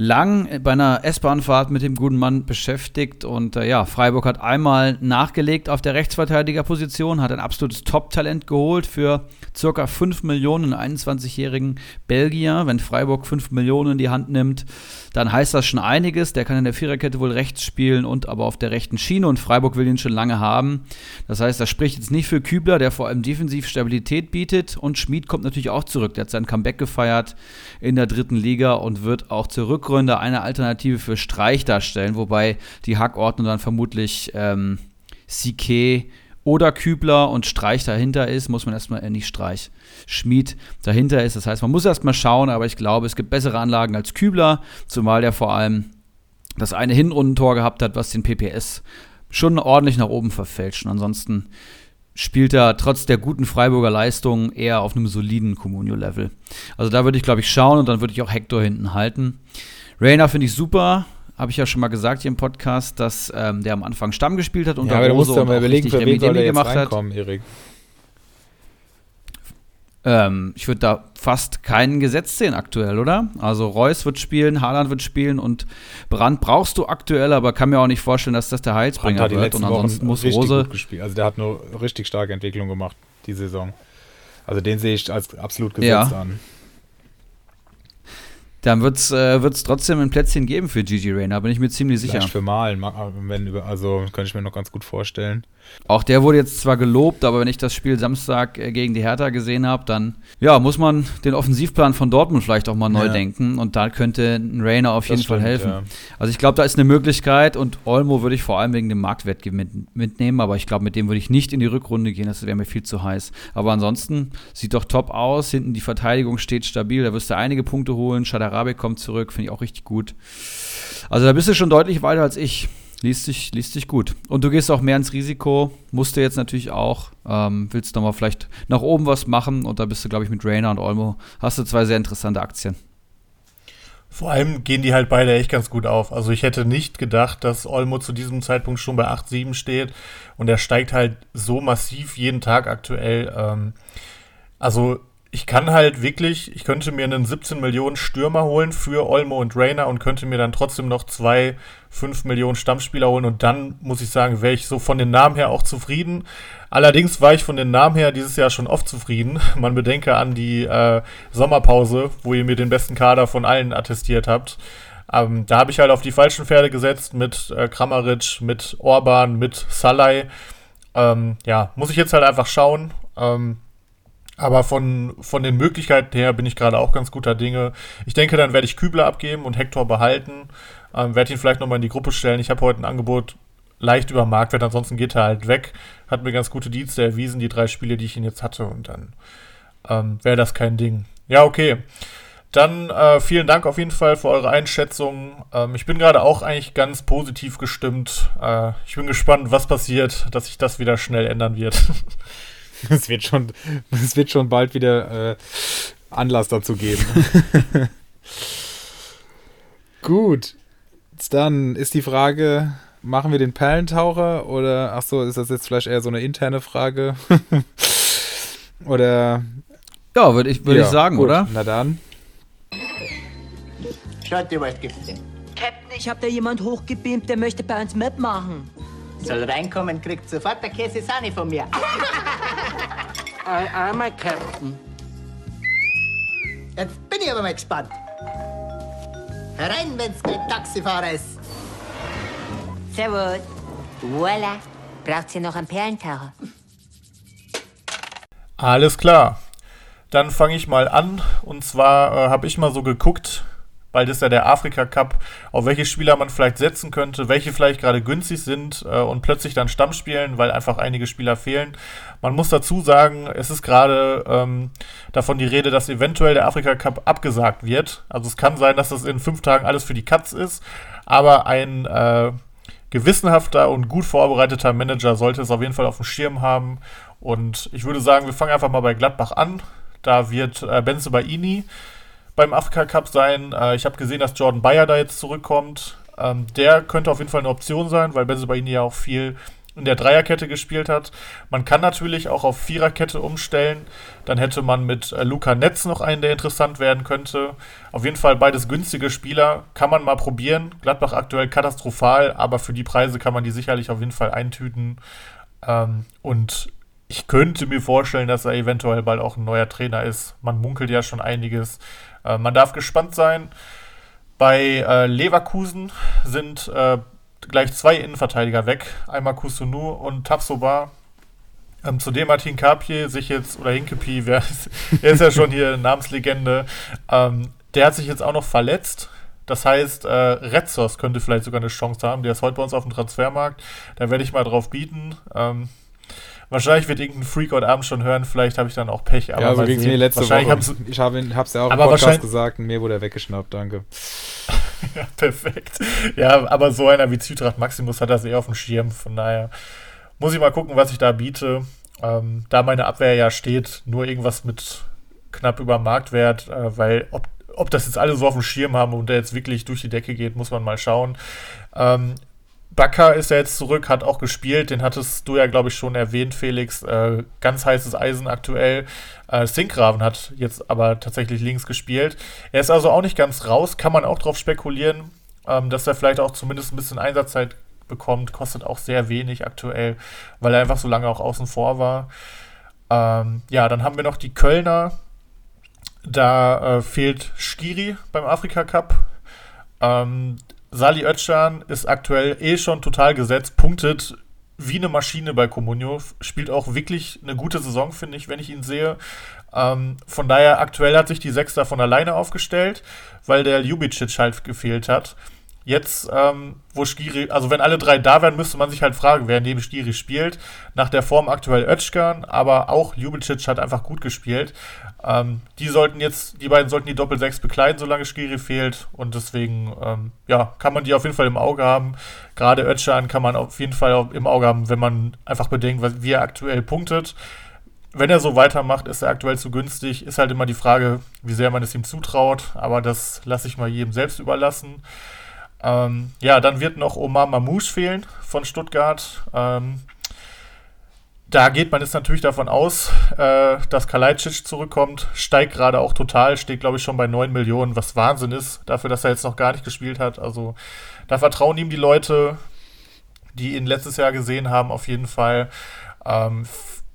lang bei einer S-Bahnfahrt mit dem guten Mann beschäftigt und äh, ja, Freiburg hat einmal nachgelegt auf der Rechtsverteidigerposition, hat ein absolutes Top-Talent geholt für circa 5 Millionen 21-jährigen Belgier. Wenn Freiburg 5 Millionen in die Hand nimmt, dann heißt das schon einiges. Der kann in der Viererkette wohl rechts spielen und aber auf der rechten Schiene und Freiburg will ihn schon lange haben. Das heißt, das spricht jetzt nicht für Kübler, der vor allem defensiv Stabilität bietet und Schmid kommt natürlich auch zurück. Der hat sein Comeback gefeiert in der dritten Liga und wird auch zur Rückrunde eine Alternative für Streich darstellen, wobei die Hackordnung dann vermutlich ähm, CK oder Kübler und Streich dahinter ist, muss man erstmal, äh, nicht Streich, Schmied dahinter ist. Das heißt, man muss erstmal schauen, aber ich glaube, es gibt bessere Anlagen als Kübler, zumal der vor allem das eine Hinrundentor gehabt hat, was den PPS schon ordentlich nach oben verfälscht. Und ansonsten spielt er trotz der guten Freiburger Leistung eher auf einem soliden Comunio-Level. Also da würde ich, glaube ich, schauen und dann würde ich auch Hector hinten halten. Rainer finde ich super habe ich ja schon mal gesagt hier im Podcast, dass ähm, der am Anfang Stamm gespielt hat und ja, aber du musst ja mal überlegen, für wen soll der jetzt reinkommen, Erik. Ähm, ich würde da fast keinen Gesetz sehen aktuell, oder? Also Reus wird spielen, Haaland wird spielen und Brand brauchst du aktuell, aber kann mir auch nicht vorstellen, dass das der Heilsbringer wird. Und ansonsten muss Rose. Also der hat eine richtig starke Entwicklung gemacht, die Saison. Also den sehe ich als absolut gesetzt ja. an. Dann wird es äh, trotzdem ein Plätzchen geben für Gigi Rayner, bin ich mir ziemlich sicher. Vielleicht für Malen, also könnte ich mir noch ganz gut vorstellen. Auch der wurde jetzt zwar gelobt, aber wenn ich das Spiel Samstag äh, gegen die Hertha gesehen habe, dann ja, muss man den Offensivplan von Dortmund vielleicht auch mal neu ja. denken und da könnte ein Rainer auf jeden stimmt, Fall helfen. Ja. Also ich glaube, da ist eine Möglichkeit und Olmo würde ich vor allem wegen dem Marktwert mit, mitnehmen, aber ich glaube, mit dem würde ich nicht in die Rückrunde gehen, das wäre mir viel zu heiß. Aber ansonsten sieht doch top aus, hinten die Verteidigung steht stabil, da wirst du einige Punkte holen, Schadarabe kommt zurück, finde ich auch richtig gut. Also da bist du schon deutlich weiter als ich. Liest sich, liest sich gut. Und du gehst auch mehr ins Risiko, musst du jetzt natürlich auch. Ähm, willst nochmal vielleicht nach oben was machen und da bist du, glaube ich, mit Rainer und Olmo, hast du zwei sehr interessante Aktien. Vor allem gehen die halt beide echt ganz gut auf. Also ich hätte nicht gedacht, dass Olmo zu diesem Zeitpunkt schon bei 8,7 steht und er steigt halt so massiv jeden Tag aktuell. Ähm, also ich kann halt wirklich, ich könnte mir einen 17 Millionen Stürmer holen für Olmo und Rainer und könnte mir dann trotzdem noch zwei 5 Millionen Stammspieler holen und dann muss ich sagen, wäre ich so von den Namen her auch zufrieden. Allerdings war ich von den Namen her dieses Jahr schon oft zufrieden. Man bedenke an die äh, Sommerpause, wo ihr mir den besten Kader von allen attestiert habt. Ähm, da habe ich halt auf die falschen Pferde gesetzt mit äh, Kramaric, mit Orban, mit Salai. Ähm, ja, muss ich jetzt halt einfach schauen. Ähm, aber von, von den Möglichkeiten her bin ich gerade auch ganz guter Dinge. Ich denke, dann werde ich Kübler abgeben und Hector behalten. Ähm, werde ihn vielleicht nochmal in die Gruppe stellen. Ich habe heute ein Angebot leicht über Marktwert, ansonsten geht er halt weg. Hat mir ganz gute Dienste erwiesen, die drei Spiele, die ich ihn jetzt hatte. Und dann ähm, wäre das kein Ding. Ja, okay. Dann äh, vielen Dank auf jeden Fall für eure Einschätzung. Ähm, ich bin gerade auch eigentlich ganz positiv gestimmt. Äh, ich bin gespannt, was passiert, dass sich das wieder schnell ändern wird. Es wird schon, es wird schon bald wieder äh, Anlass dazu geben. Gut. Dann ist die Frage, machen wir den Perlentaucher oder ach so, ist das jetzt vielleicht eher so eine interne Frage? oder Ja, würde ich, würd ja, ich sagen, gut. oder? Na dann. Schaut dir, was gibt's denn? Captain, ich hab da jemand hochgebeamt, der möchte bei uns mitmachen. Soll reinkommen, kriegt sofort der Käse Sahne von mir. Einmal, Captain. Jetzt bin ich aber mal gespannt. Herein, wenn's kein Taxifahrer ist. Servus. Voila. Braucht ihr noch einen Perlentaucher? Alles klar. Dann fange ich mal an. Und zwar äh, habe ich mal so geguckt, Bald ist ja der Afrika Cup, auf welche Spieler man vielleicht setzen könnte, welche vielleicht gerade günstig sind äh, und plötzlich dann Stamm spielen, weil einfach einige Spieler fehlen. Man muss dazu sagen, es ist gerade ähm, davon die Rede, dass eventuell der Afrika Cup abgesagt wird. Also es kann sein, dass das in fünf Tagen alles für die Katz ist, aber ein äh, gewissenhafter und gut vorbereiteter Manager sollte es auf jeden Fall auf dem Schirm haben. Und ich würde sagen, wir fangen einfach mal bei Gladbach an. Da wird äh, Benze Baini beim Afrika Cup sein. Äh, ich habe gesehen, dass Jordan Bayer da jetzt zurückkommt. Ähm, der könnte auf jeden Fall eine Option sein, weil Benze bei ihnen ja auch viel in der Dreierkette gespielt hat. Man kann natürlich auch auf Viererkette umstellen. Dann hätte man mit äh, Luca Netz noch einen, der interessant werden könnte. Auf jeden Fall beides günstige Spieler. Kann man mal probieren. Gladbach aktuell katastrophal, aber für die Preise kann man die sicherlich auf jeden Fall eintüten. Ähm, und ich könnte mir vorstellen, dass er eventuell bald auch ein neuer Trainer ist. Man munkelt ja schon einiges. Äh, man darf gespannt sein. Bei äh, Leverkusen sind äh, gleich zwei Innenverteidiger weg. Einmal Kusunu und Tapsoba. Ähm, zudem hat Hinkapie sich jetzt, oder Hinkepi, wer ist, er ist ja schon hier Namenslegende, ähm, der hat sich jetzt auch noch verletzt. Das heißt, äh, Retzos könnte vielleicht sogar eine Chance haben. Der ist heute bei uns auf dem Transfermarkt. Da werde ich mal drauf bieten. Ähm, wahrscheinlich wird irgendein Freak heute Abend schon hören. Vielleicht habe ich dann auch Pech. Aber ja, so ging es mir letzte Woche. Ich habe es ja auch im Podcast gesagt und mir wurde er weggeschnappt. Danke. ja, perfekt. Ja, aber so einer wie Zytracht Maximus hat das eher auf dem Schirm. Von daher muss ich mal gucken, was ich da biete. Ähm, da meine Abwehr ja steht, nur irgendwas mit knapp über Marktwert, äh, weil ob, ob das jetzt alle so auf dem Schirm haben und der jetzt wirklich durch die Decke geht, muss man mal schauen. Ähm, Bakker ist ja jetzt zurück, hat auch gespielt, den hattest du ja, glaube ich, schon erwähnt, Felix. Äh, ganz heißes Eisen aktuell. Äh, Sinkgraven hat jetzt aber tatsächlich links gespielt. Er ist also auch nicht ganz raus, kann man auch drauf spekulieren, ähm, dass er vielleicht auch zumindest ein bisschen Einsatzzeit bekommt. Kostet auch sehr wenig aktuell, weil er einfach so lange auch außen vor war. Ähm, ja, dann haben wir noch die Kölner. Da äh, fehlt Skiri beim Afrika Cup. Ähm, Sali Özcan ist aktuell eh schon total gesetzt, punktet wie eine Maschine bei Comunio, spielt auch wirklich eine gute Saison, finde ich, wenn ich ihn sehe. Ähm, von daher, aktuell hat sich die Sechster von alleine aufgestellt, weil der Ljubicic halt gefehlt hat. Jetzt, ähm, wo Skiri, also wenn alle drei da wären, müsste man sich halt fragen, wer neben Skiri spielt. Nach der Form aktuell Özcan, aber auch Ljubicic hat einfach gut gespielt. Ähm, die sollten jetzt, die beiden sollten die Doppel-6 bekleiden, solange Skiri fehlt. Und deswegen, ähm, ja, kann man die auf jeden Fall im Auge haben. Gerade Özcan kann man auf jeden Fall im Auge haben, wenn man einfach bedenkt, wie er aktuell punktet. Wenn er so weitermacht, ist er aktuell zu günstig. Ist halt immer die Frage, wie sehr man es ihm zutraut. Aber das lasse ich mal jedem selbst überlassen. Ähm, ja, dann wird noch Omar Mamouche fehlen von Stuttgart. Ähm, da geht man jetzt natürlich davon aus, äh, dass Kalajdzic zurückkommt. Steigt gerade auch total, steht glaube ich schon bei 9 Millionen, was Wahnsinn ist, dafür, dass er jetzt noch gar nicht gespielt hat. Also da vertrauen ihm die Leute, die ihn letztes Jahr gesehen haben, auf jeden Fall. Ähm,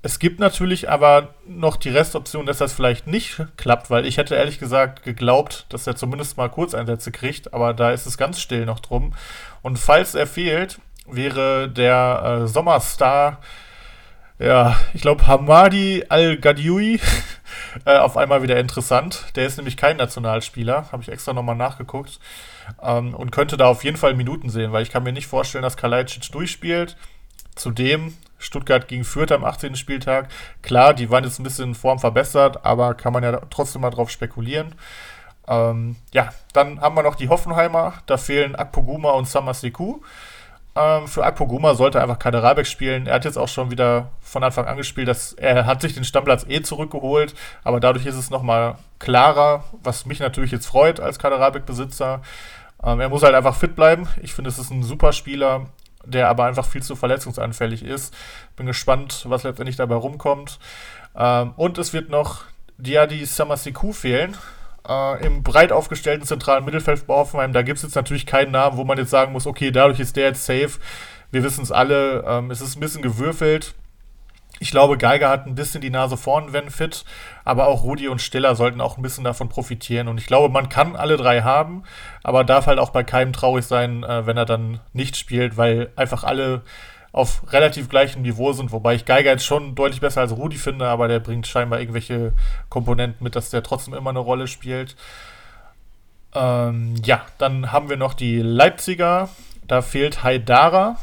es gibt natürlich aber noch die Restoption, dass das vielleicht nicht klappt, weil ich hätte ehrlich gesagt geglaubt, dass er zumindest mal Kurzeinsätze kriegt, aber da ist es ganz still noch drum. Und falls er fehlt, wäre der äh, Sommerstar, ja, ich glaube, Hamadi Al-Gadioui äh, auf einmal wieder interessant. Der ist nämlich kein Nationalspieler, habe ich extra nochmal nachgeguckt. Ähm, und könnte da auf jeden Fall Minuten sehen, weil ich kann mir nicht vorstellen, dass Kalajdzic durchspielt. Zudem Stuttgart gegen Fürth am 18. Spieltag. Klar, die waren jetzt ein bisschen in Form verbessert, aber kann man ja trotzdem mal drauf spekulieren. Ähm, ja, dann haben wir noch die Hoffenheimer. Da fehlen Akpoguma und Samaseku. Ähm, für Akpoguma sollte einfach Kaderabek spielen. Er hat jetzt auch schon wieder von Anfang an gespielt. Dass er hat sich den Stammplatz eh zurückgeholt, aber dadurch ist es nochmal klarer, was mich natürlich jetzt freut als Kaderabek-Besitzer. Ähm, er muss halt einfach fit bleiben. Ich finde, es ist ein super Spieler der aber einfach viel zu verletzungsanfällig ist. Bin gespannt, was letztendlich dabei rumkommt. Ähm, und es wird noch Diadi Samasiku fehlen. Äh, Im breit aufgestellten zentralen Mittelfeld bei Hoffenheim, da gibt es jetzt natürlich keinen Namen, wo man jetzt sagen muss, okay, dadurch ist der jetzt safe. Wir wissen es alle, ähm, es ist ein bisschen gewürfelt. Ich glaube, Geiger hat ein bisschen die Nase vorn, wenn fit, aber auch Rudi und Stiller sollten auch ein bisschen davon profitieren. Und ich glaube, man kann alle drei haben, aber darf halt auch bei keinem traurig sein, äh, wenn er dann nicht spielt, weil einfach alle auf relativ gleichem Niveau sind, wobei ich Geiger jetzt schon deutlich besser als Rudi finde, aber der bringt scheinbar irgendwelche Komponenten mit, dass der trotzdem immer eine Rolle spielt. Ähm, ja, dann haben wir noch die Leipziger. Da fehlt Haidara,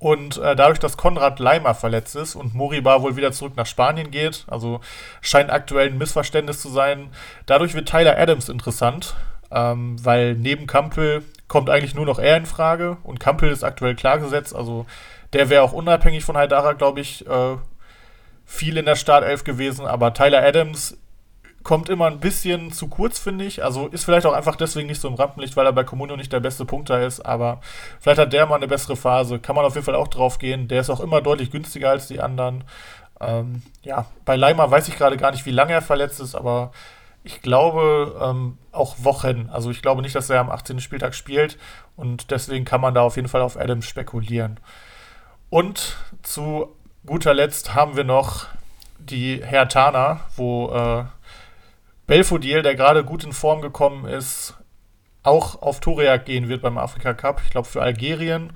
und äh, dadurch, dass Konrad Leimer verletzt ist und Moriba wohl wieder zurück nach Spanien geht, also scheint aktuell ein Missverständnis zu sein, dadurch wird Tyler Adams interessant, ähm, weil neben Kampel kommt eigentlich nur noch er in Frage und Kampel ist aktuell klargesetzt, also der wäre auch unabhängig von Haidara, glaube ich, äh, viel in der Startelf gewesen, aber Tyler Adams kommt immer ein bisschen zu kurz, finde ich. Also ist vielleicht auch einfach deswegen nicht so im Rampenlicht, weil er bei Comunio nicht der beste Punkter ist. Aber vielleicht hat der mal eine bessere Phase. Kann man auf jeden Fall auch drauf gehen. Der ist auch immer deutlich günstiger als die anderen. Ähm, ja, bei Leimer weiß ich gerade gar nicht, wie lange er verletzt ist, aber ich glaube ähm, auch Wochen. Also ich glaube nicht, dass er am 18. Spieltag spielt. Und deswegen kann man da auf jeden Fall auf Adams spekulieren. Und zu guter Letzt haben wir noch die Hertana, wo äh, Belfodil, der gerade gut in Form gekommen ist, auch auf Torejagd gehen wird beim Afrika Cup. Ich glaube für Algerien.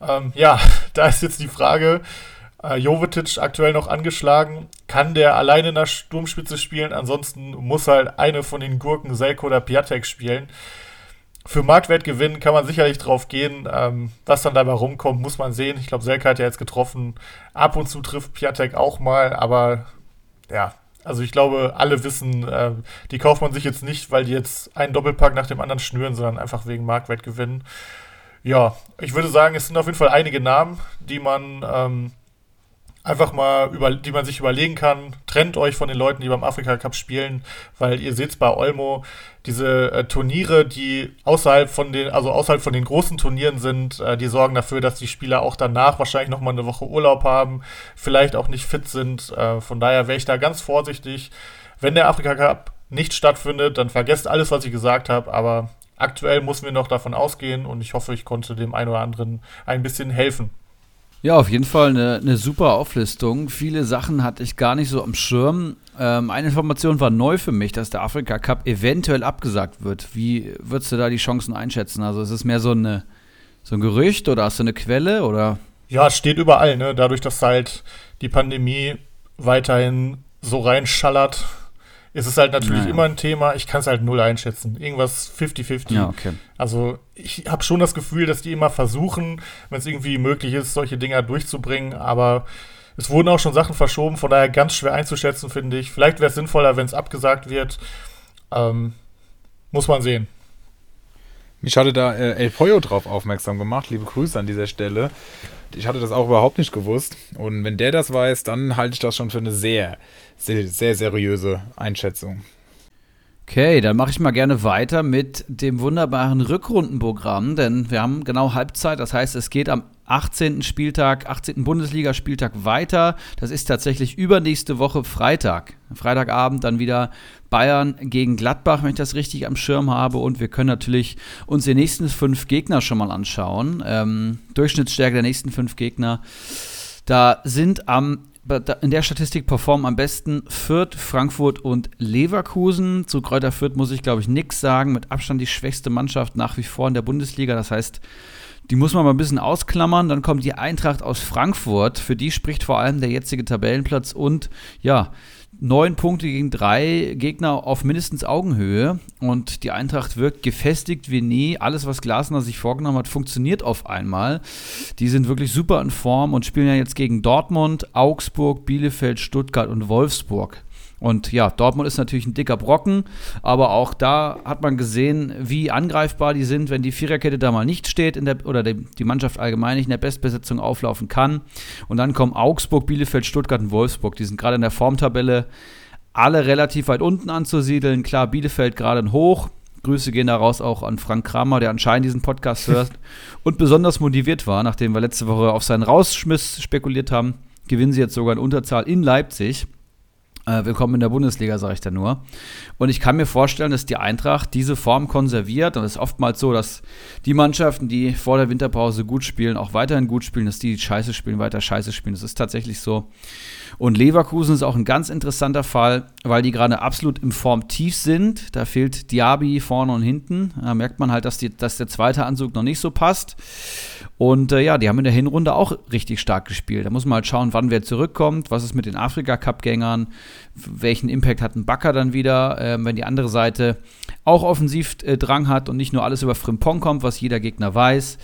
Ähm, ja, da ist jetzt die Frage, äh, Jovetic aktuell noch angeschlagen. Kann der alleine in der Sturmspitze spielen? Ansonsten muss halt eine von den Gurken Selko oder Piatek spielen. Für Marktwertgewinn kann man sicherlich drauf gehen. Ähm, was dann dabei rumkommt, muss man sehen. Ich glaube, Selke hat ja jetzt getroffen. Ab und zu trifft Piatek auch mal, aber ja, also ich glaube, alle wissen, äh, die kauft man sich jetzt nicht, weil die jetzt einen Doppelpack nach dem anderen schnüren, sondern einfach wegen Marktwertgewinn. Ja, ich würde sagen, es sind auf jeden Fall einige Namen, die man ähm, einfach mal über, die man sich überlegen kann. Trennt euch von den Leuten, die beim Afrika Cup spielen, weil ihr seht es bei Olmo, diese äh, Turniere, die außerhalb von den, also außerhalb von den großen Turnieren sind, äh, die sorgen dafür, dass die Spieler auch danach wahrscheinlich noch mal eine Woche Urlaub haben, vielleicht auch nicht fit sind. Äh, von daher wäre ich da ganz vorsichtig. Wenn der Afrika Cup nicht stattfindet, dann vergesst alles, was ich gesagt habe, aber aktuell müssen wir noch davon ausgehen und ich hoffe, ich konnte dem einen oder anderen ein bisschen helfen. Ja, auf jeden Fall eine, eine super Auflistung. Viele Sachen hatte ich gar nicht so am Schirm. Ähm, eine Information war neu für mich, dass der Afrika Cup eventuell abgesagt wird. Wie würdest du da die Chancen einschätzen? Also ist es mehr so, eine, so ein Gerücht oder hast du eine Quelle oder? Ja, es steht überall, ne? Dadurch, dass halt die Pandemie weiterhin so reinschallert, ist es halt natürlich naja. immer ein Thema. Ich kann es halt null einschätzen. Irgendwas 50-50. Ja, okay. Also ich habe schon das Gefühl, dass die immer versuchen, wenn es irgendwie möglich ist, solche Dinger durchzubringen. Aber es wurden auch schon Sachen verschoben, von daher ganz schwer einzuschätzen, finde ich. Vielleicht wäre es sinnvoller, wenn es abgesagt wird. Ähm, muss man sehen. Mich hatte da äh, El Pollo drauf aufmerksam gemacht. Liebe Grüße an dieser Stelle. Ich hatte das auch überhaupt nicht gewusst. Und wenn der das weiß, dann halte ich das schon für eine sehr, sehr, sehr seriöse Einschätzung. Okay, dann mache ich mal gerne weiter mit dem wunderbaren Rückrundenprogramm, denn wir haben genau Halbzeit. Das heißt, es geht am 18. Spieltag, 18. Bundesligaspieltag weiter. Das ist tatsächlich übernächste Woche Freitag. Freitagabend dann wieder Bayern gegen Gladbach, wenn ich das richtig am Schirm habe. Und wir können natürlich uns die nächsten fünf Gegner schon mal anschauen. Ähm, Durchschnittsstärke der nächsten fünf Gegner. Da sind am in der Statistik performen am besten Fürth, Frankfurt und Leverkusen. Zu Kräuter Fürth muss ich, glaube ich, nichts sagen. Mit Abstand die schwächste Mannschaft nach wie vor in der Bundesliga. Das heißt, die muss man mal ein bisschen ausklammern. Dann kommt die Eintracht aus Frankfurt. Für die spricht vor allem der jetzige Tabellenplatz und ja, neun Punkte gegen drei Gegner auf mindestens Augenhöhe. Und die Eintracht wirkt gefestigt wie nie. Alles, was Glasner sich vorgenommen hat, funktioniert auf einmal. Die sind wirklich super in Form und spielen ja jetzt gegen Dortmund, Augsburg, Bielefeld, Stuttgart und Wolfsburg. Und ja, Dortmund ist natürlich ein dicker Brocken, aber auch da hat man gesehen, wie angreifbar die sind, wenn die Viererkette da mal nicht steht in der, oder die Mannschaft allgemein nicht in der Bestbesetzung auflaufen kann. Und dann kommen Augsburg, Bielefeld, Stuttgart und Wolfsburg. Die sind gerade in der Formtabelle alle relativ weit unten anzusiedeln. Klar, Bielefeld gerade hoch. Grüße gehen daraus auch an Frank Kramer, der anscheinend diesen Podcast hört und besonders motiviert war, nachdem wir letzte Woche auf seinen Rausschmiss spekuliert haben. Gewinnen sie jetzt sogar in Unterzahl in Leipzig. Äh, willkommen in der Bundesliga, sage ich da nur. Und ich kann mir vorstellen, dass die Eintracht diese Form konserviert. Und es ist oftmals so, dass die Mannschaften, die vor der Winterpause gut spielen, auch weiterhin gut spielen, dass die, die scheiße spielen, weiter scheiße spielen. Das ist tatsächlich so. Und Leverkusen ist auch ein ganz interessanter Fall, weil die gerade absolut im Formtief sind. Da fehlt Diaby vorne und hinten. Da merkt man halt, dass, die, dass der zweite Anzug noch nicht so passt. Und äh, ja, die haben in der Hinrunde auch richtig stark gespielt. Da muss man halt schauen, wann wer zurückkommt, was ist mit den Afrika-Cup-Gängern, welchen Impact hat ein Bakker dann wieder, äh, wenn die andere Seite auch offensiv äh, Drang hat und nicht nur alles über Frimpong kommt, was jeder Gegner weiß.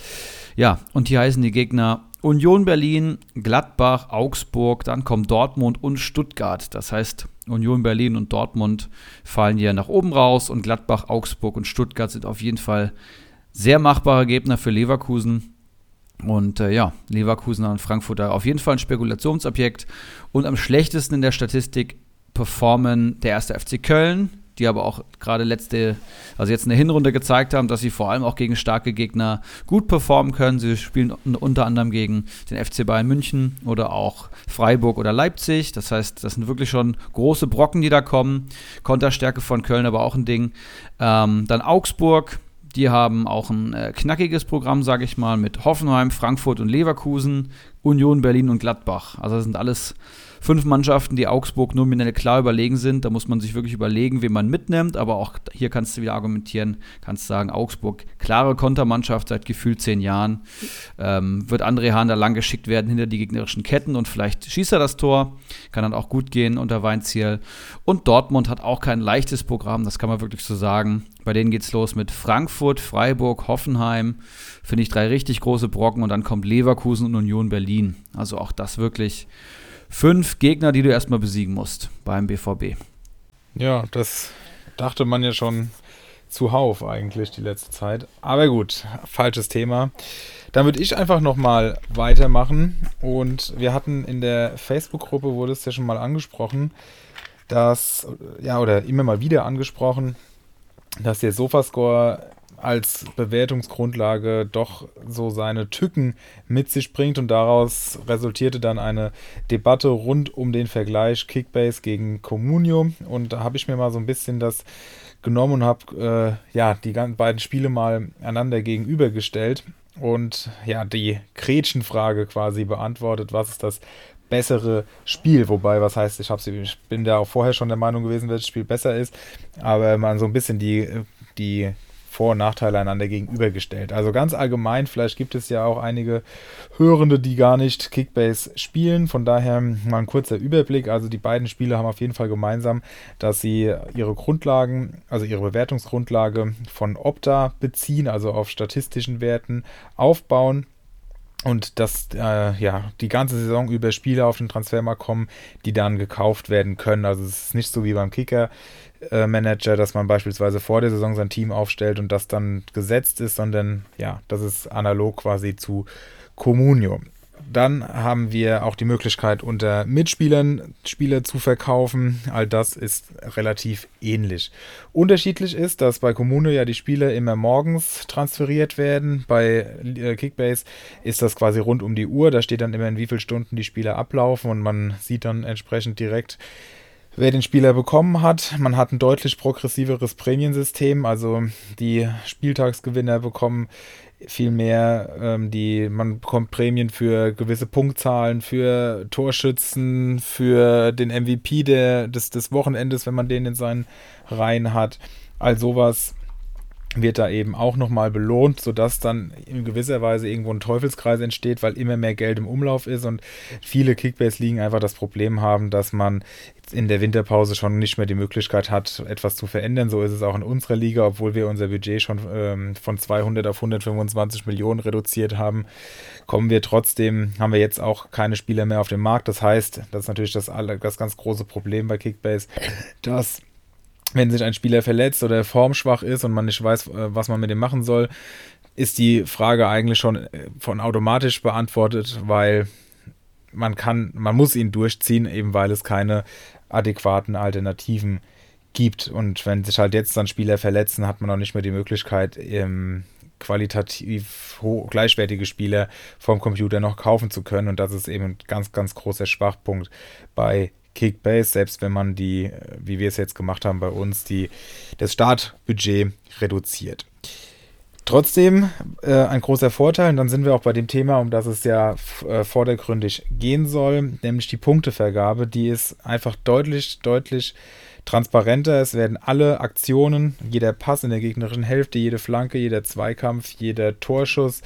Ja, und hier heißen die Gegner Union Berlin, Gladbach, Augsburg, dann kommen Dortmund und Stuttgart. Das heißt, Union Berlin und Dortmund fallen hier nach oben raus und Gladbach, Augsburg und Stuttgart sind auf jeden Fall sehr machbare Gegner für Leverkusen. Und äh, ja, Leverkusen und Frankfurt auf jeden Fall ein Spekulationsobjekt. Und am schlechtesten in der Statistik performen der erste FC Köln, die aber auch gerade letzte, also jetzt eine Hinrunde gezeigt haben, dass sie vor allem auch gegen starke Gegner gut performen können. Sie spielen unter anderem gegen den FC Bayern München oder auch Freiburg oder Leipzig. Das heißt, das sind wirklich schon große Brocken, die da kommen. Konterstärke von Köln aber auch ein Ding. Ähm, dann Augsburg. Die haben auch ein äh, knackiges Programm, sage ich mal, mit Hoffenheim, Frankfurt und Leverkusen, Union, Berlin und Gladbach. Also das sind alles fünf Mannschaften, die Augsburg nominell klar überlegen sind. Da muss man sich wirklich überlegen, wen man mitnimmt. Aber auch hier kannst du wieder argumentieren, kannst sagen, Augsburg, klare Kontermannschaft seit gefühlt zehn Jahren. Ähm, wird André Hahn da lang geschickt werden hinter die gegnerischen Ketten und vielleicht schießt er das Tor. Kann dann auch gut gehen unter Weinziel. Und Dortmund hat auch kein leichtes Programm, das kann man wirklich so sagen. Bei denen geht es los mit Frankfurt, Freiburg, Hoffenheim. Finde ich drei richtig große Brocken und dann kommt Leverkusen und Union Berlin. Also auch das wirklich fünf Gegner, die du erstmal besiegen musst beim BVB. Ja, das dachte man ja schon zuhauf eigentlich die letzte Zeit. Aber gut, falsches Thema. Dann würde ich einfach nochmal weitermachen. Und wir hatten in der Facebook-Gruppe, wurde es ja schon mal angesprochen, dass, ja, oder immer mal wieder angesprochen, dass der Sofascore als Bewertungsgrundlage doch so seine Tücken mit sich bringt und daraus resultierte dann eine Debatte rund um den Vergleich Kickbase gegen Comunio und da habe ich mir mal so ein bisschen das genommen und habe äh, ja die beiden Spiele mal einander gegenübergestellt und ja die Gretchenfrage quasi beantwortet, was ist das bessere Spiel. Wobei, was heißt, ich, ich bin da auch vorher schon der Meinung gewesen, welches Spiel besser ist. Aber man so ein bisschen die, die vor- und Nachteile einander gegenübergestellt. Also ganz allgemein, vielleicht gibt es ja auch einige Hörende, die gar nicht Kickbase spielen. Von daher mal ein kurzer Überblick. Also die beiden Spiele haben auf jeden Fall gemeinsam, dass sie ihre Grundlagen, also ihre Bewertungsgrundlage von Opta beziehen, also auf statistischen Werten aufbauen und dass äh, ja die ganze Saison über Spiele auf den Transfermarkt kommen, die dann gekauft werden können. Also es ist nicht so wie beim Kicker Manager, dass man beispielsweise vor der Saison sein Team aufstellt und das dann gesetzt ist, sondern ja, das ist analog quasi zu Communio. Dann haben wir auch die Möglichkeit, unter Mitspielern Spieler zu verkaufen. All das ist relativ ähnlich. Unterschiedlich ist, dass bei Kommune ja die Spieler immer morgens transferiert werden. Bei äh, Kickbase ist das quasi rund um die Uhr. Da steht dann immer, in wie vielen Stunden die Spieler ablaufen und man sieht dann entsprechend direkt, wer den Spieler bekommen hat. Man hat ein deutlich progressiveres Prämiensystem, also die Spieltagsgewinner bekommen viel mehr, ähm, die, man bekommt Prämien für gewisse Punktzahlen, für Torschützen, für den MVP der, des, des Wochenendes, wenn man den in seinen Reihen hat. All sowas wird da eben auch nochmal belohnt, sodass dann in gewisser Weise irgendwo ein Teufelskreis entsteht, weil immer mehr Geld im Umlauf ist und viele Kickbase-Ligen einfach das Problem haben, dass man in der Winterpause schon nicht mehr die Möglichkeit hat, etwas zu verändern. So ist es auch in unserer Liga, obwohl wir unser Budget schon ähm, von 200 auf 125 Millionen reduziert haben, kommen wir trotzdem, haben wir jetzt auch keine Spieler mehr auf dem Markt. Das heißt, das ist natürlich das, das ganz große Problem bei Kickbase, dass wenn sich ein Spieler verletzt oder formschwach ist und man nicht weiß, äh, was man mit ihm machen soll, ist die Frage eigentlich schon äh, von automatisch beantwortet, weil man kann, man muss ihn durchziehen, eben weil es keine adäquaten Alternativen gibt. Und wenn sich halt jetzt dann Spieler verletzen, hat man auch nicht mehr die Möglichkeit, ähm, qualitativ gleichwertige Spieler vom Computer noch kaufen zu können. Und das ist eben ein ganz, ganz großer Schwachpunkt bei Kickbase, selbst wenn man die, wie wir es jetzt gemacht haben bei uns, die, das Startbudget reduziert. Trotzdem äh, ein großer Vorteil, und dann sind wir auch bei dem Thema, um das es ja äh, vordergründig gehen soll, nämlich die Punktevergabe. Die ist einfach deutlich, deutlich transparenter. Es werden alle Aktionen, jeder Pass in der gegnerischen Hälfte, jede Flanke, jeder Zweikampf, jeder Torschuss,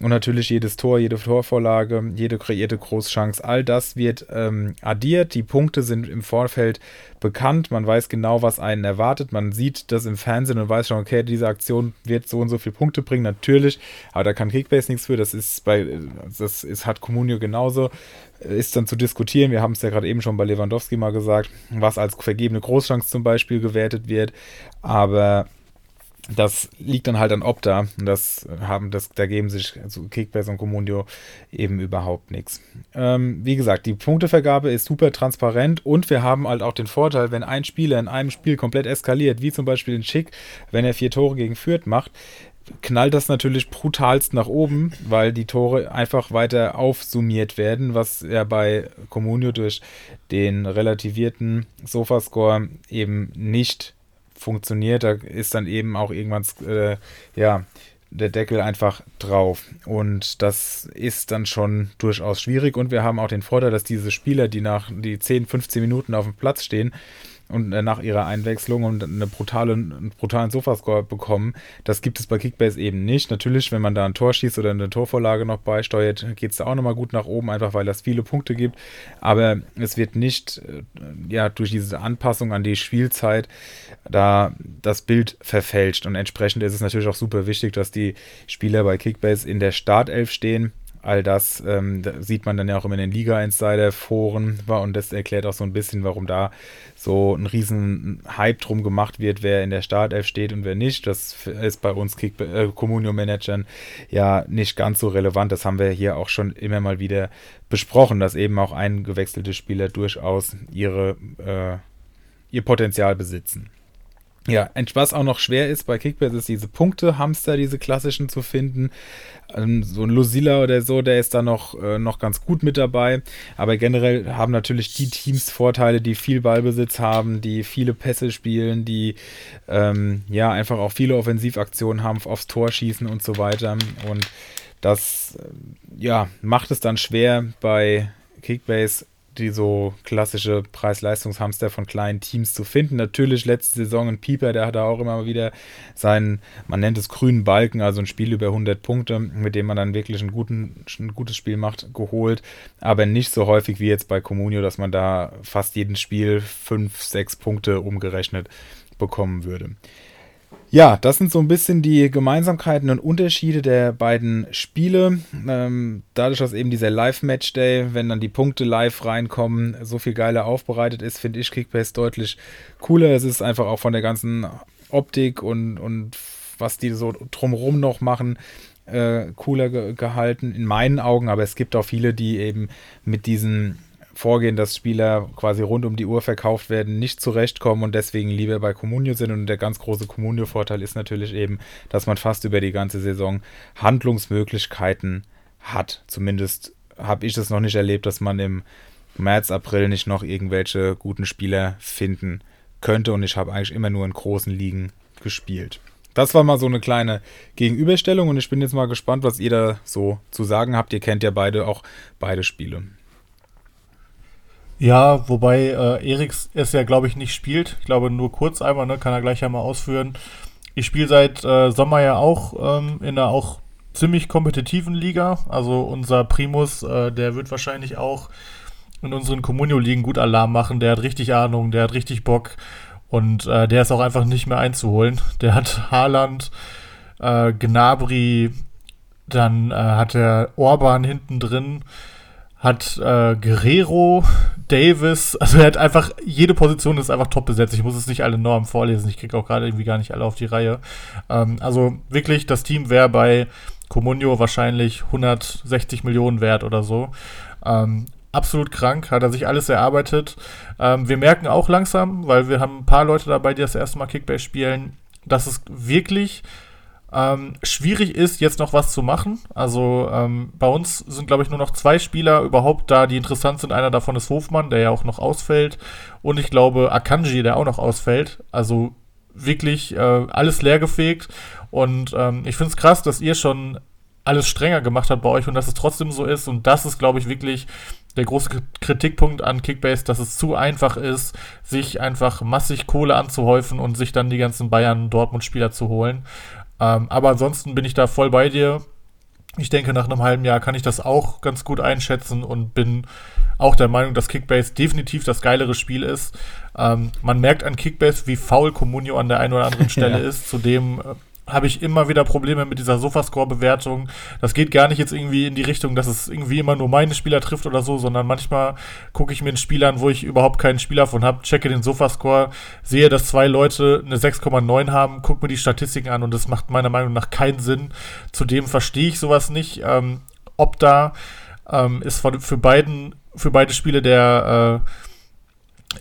und natürlich jedes Tor, jede Torvorlage, jede kreierte Großchance, all das wird ähm, addiert. Die Punkte sind im Vorfeld bekannt. Man weiß genau, was einen erwartet. Man sieht das im Fernsehen und weiß schon, okay, diese Aktion wird so und so viele Punkte bringen. Natürlich, aber da kann Kickbase nichts für. Das ist bei, das ist, hat Comunio genauso. Ist dann zu diskutieren. Wir haben es ja gerade eben schon bei Lewandowski mal gesagt, was als vergebene Großchance zum Beispiel gewertet wird. Aber das liegt dann halt an Opta. Das haben, das, da geben sich also Kickbase und Comunio eben überhaupt nichts. Ähm, wie gesagt, die Punktevergabe ist super transparent und wir haben halt auch den Vorteil, wenn ein Spieler in einem Spiel komplett eskaliert, wie zum Beispiel in Schick, wenn er vier Tore gegen Fürth macht, knallt das natürlich brutalst nach oben, weil die Tore einfach weiter aufsummiert werden, was ja bei Comunio durch den relativierten Sofascore eben nicht funktioniert. Da ist dann eben auch irgendwann äh, ja, der Deckel einfach drauf. Und das ist dann schon durchaus schwierig. Und wir haben auch den Vorteil, dass diese Spieler, die nach die 10, 15 Minuten auf dem Platz stehen, und äh, nach ihrer Einwechslung und eine brutale, einen brutalen Sofascore bekommen. Das gibt es bei Kickbase eben nicht. Natürlich, wenn man da ein Tor schießt oder eine Torvorlage noch beisteuert, geht es da auch nochmal gut nach oben, einfach weil das viele Punkte gibt. Aber es wird nicht äh, ja, durch diese Anpassung an die Spielzeit da das Bild verfälscht. Und entsprechend ist es natürlich auch super wichtig, dass die Spieler bei Kickbase in der Startelf stehen all das, ähm, da sieht man dann ja auch immer in den Liga-Insider-Foren und das erklärt auch so ein bisschen, warum da so ein riesen Hype drum gemacht wird, wer in der Startelf steht und wer nicht. Das ist bei uns äh, Communio-Managern ja nicht ganz so relevant. Das haben wir hier auch schon immer mal wieder besprochen, dass eben auch eingewechselte Spieler durchaus ihre, äh, ihr Potenzial besitzen. Ja, was auch noch schwer ist bei Kickbase ist diese Punkte-Hamster, diese klassischen zu finden. Ähm, so ein Lucilla oder so, der ist da noch, äh, noch ganz gut mit dabei. Aber generell haben natürlich die Teams Vorteile, die viel Ballbesitz haben, die viele Pässe spielen, die ähm, ja einfach auch viele Offensivaktionen haben, aufs Tor schießen und so weiter. Und das äh, ja, macht es dann schwer bei Kickbase die so klassische Preis-Leistungshamster von kleinen Teams zu finden. Natürlich letzte Saison ein Pieper, der hat da auch immer wieder seinen, man nennt es grünen Balken, also ein Spiel über 100 Punkte, mit dem man dann wirklich ein, guten, ein gutes Spiel macht, geholt. Aber nicht so häufig wie jetzt bei Comunio, dass man da fast jedes Spiel 5, 6 Punkte umgerechnet bekommen würde. Ja, das sind so ein bisschen die Gemeinsamkeiten und Unterschiede der beiden Spiele. Ähm, dadurch, dass eben dieser Live-Match-Day, wenn dann die Punkte live reinkommen, so viel geiler aufbereitet ist, finde ich Kickbase deutlich cooler. Es ist einfach auch von der ganzen Optik und, und was die so drumherum noch machen, äh, cooler ge gehalten, in meinen Augen. Aber es gibt auch viele, die eben mit diesen Vorgehen, dass Spieler quasi rund um die Uhr verkauft werden, nicht zurechtkommen und deswegen lieber bei Comunio sind. Und der ganz große Comunio-Vorteil ist natürlich eben, dass man fast über die ganze Saison Handlungsmöglichkeiten hat. Zumindest habe ich es noch nicht erlebt, dass man im März, April nicht noch irgendwelche guten Spieler finden könnte. Und ich habe eigentlich immer nur in großen Ligen gespielt. Das war mal so eine kleine Gegenüberstellung und ich bin jetzt mal gespannt, was ihr da so zu sagen habt. Ihr kennt ja beide auch beide Spiele. Ja, wobei äh, Eriks es ja, glaube ich, nicht spielt. Ich glaube nur kurz einmal, ne, kann er gleich einmal ausführen. Ich spiele seit äh, Sommer ja auch ähm, in einer auch ziemlich kompetitiven Liga. Also unser Primus, äh, der wird wahrscheinlich auch in unseren Communio-Ligen gut Alarm machen. Der hat richtig Ahnung, der hat richtig Bock und äh, der ist auch einfach nicht mehr einzuholen. Der hat Haaland, äh, Gnabry, dann äh, hat er Orban hinten drin hat äh, Guerrero, Davis, also er hat einfach, jede Position ist einfach top besetzt. Ich muss es nicht alle Normen vorlesen, ich kriege auch gerade irgendwie gar nicht alle auf die Reihe. Ähm, also wirklich, das Team wäre bei Comunio wahrscheinlich 160 Millionen wert oder so. Ähm, absolut krank, hat er sich alles erarbeitet. Ähm, wir merken auch langsam, weil wir haben ein paar Leute dabei, die das erste Mal Kickbase spielen, dass es wirklich ähm, schwierig ist, jetzt noch was zu machen. Also ähm, bei uns sind, glaube ich, nur noch zwei Spieler überhaupt da, die interessant sind. Einer davon ist Hofmann, der ja auch noch ausfällt. Und ich glaube Akanji, der auch noch ausfällt. Also wirklich äh, alles leergefegt. Und ähm, ich finde es krass, dass ihr schon alles strenger gemacht habt bei euch und dass es trotzdem so ist. Und das ist, glaube ich, wirklich der große Kritikpunkt an Kickbase, dass es zu einfach ist, sich einfach massig Kohle anzuhäufen und sich dann die ganzen Bayern-Dortmund-Spieler zu holen. Ähm, aber ansonsten bin ich da voll bei dir. Ich denke, nach einem halben Jahr kann ich das auch ganz gut einschätzen und bin auch der Meinung, dass Kickbase definitiv das geilere Spiel ist. Ähm, man merkt an Kickbase, wie faul Comunio an der einen oder anderen Stelle ja. ist. Zudem äh, habe ich immer wieder Probleme mit dieser Sofascore-Bewertung. Das geht gar nicht jetzt irgendwie in die Richtung, dass es irgendwie immer nur meine Spieler trifft oder so, sondern manchmal gucke ich mir einen Spieler an, wo ich überhaupt keinen Spieler von habe, checke den Sofascore, sehe, dass zwei Leute eine 6,9 haben, gucke mir die Statistiken an und das macht meiner Meinung nach keinen Sinn. Zudem verstehe ich sowas nicht. Ähm, ob da ähm, ist für, für, beiden, für beide Spiele der äh,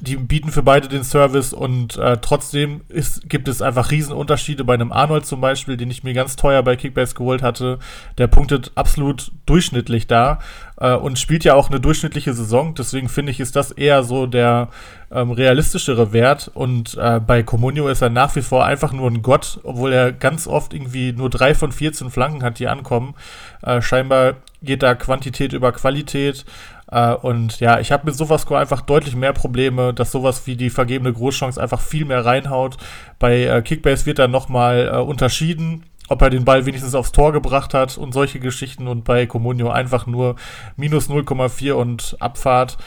die bieten für beide den Service und äh, trotzdem ist, gibt es einfach Riesenunterschiede bei einem Arnold zum Beispiel, den ich mir ganz teuer bei Kickbase geholt hatte. Der punktet absolut durchschnittlich da äh, und spielt ja auch eine durchschnittliche Saison. Deswegen finde ich, ist das eher so der ähm, realistischere Wert. Und äh, bei Comunio ist er nach wie vor einfach nur ein Gott, obwohl er ganz oft irgendwie nur drei von 14 Flanken hat, die ankommen. Äh, scheinbar geht da Quantität über Qualität. Äh, und ja, ich habe mit Sofascore einfach deutlich mehr Probleme, dass sowas wie die vergebene Großchance einfach viel mehr reinhaut. Bei äh, Kickbase wird dann nochmal äh, unterschieden, ob er den Ball wenigstens aufs Tor gebracht hat und solche Geschichten und bei Comunio einfach nur minus 0,4 und Abfahrt.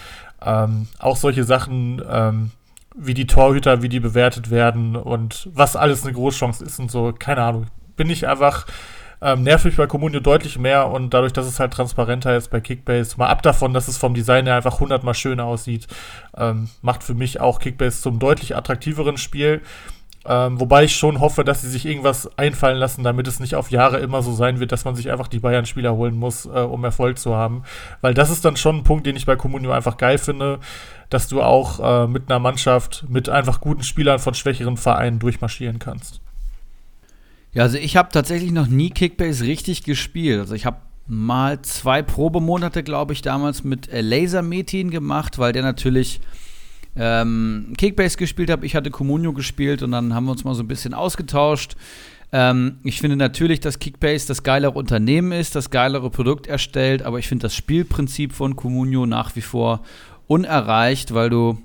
Ähm, auch solche Sachen, ähm, wie die Torhüter, wie die bewertet werden und was alles eine Großchance ist und so, keine Ahnung. Bin ich einfach ähm, nervt bei Comunio deutlich mehr und dadurch, dass es halt transparenter ist bei Kickbase, mal ab davon, dass es vom Design her einfach hundertmal schöner aussieht, ähm, macht für mich auch Kickbase zum deutlich attraktiveren Spiel. Ähm, wobei ich schon hoffe, dass sie sich irgendwas einfallen lassen, damit es nicht auf Jahre immer so sein wird, dass man sich einfach die Bayern-Spieler holen muss, äh, um Erfolg zu haben. Weil das ist dann schon ein Punkt, den ich bei Comunio einfach geil finde, dass du auch äh, mit einer Mannschaft, mit einfach guten Spielern von schwächeren Vereinen durchmarschieren kannst. Ja, also ich habe tatsächlich noch nie Kickbase richtig gespielt. Also ich habe mal zwei Probemonate, glaube ich, damals mit äh, Laser Metin gemacht, weil der natürlich ähm, Kickbase gespielt hat. Ich hatte Comunio gespielt und dann haben wir uns mal so ein bisschen ausgetauscht. Ähm, ich finde natürlich, dass Kickbase das geilere Unternehmen ist, das geilere Produkt erstellt, aber ich finde das Spielprinzip von Comunio nach wie vor unerreicht, weil du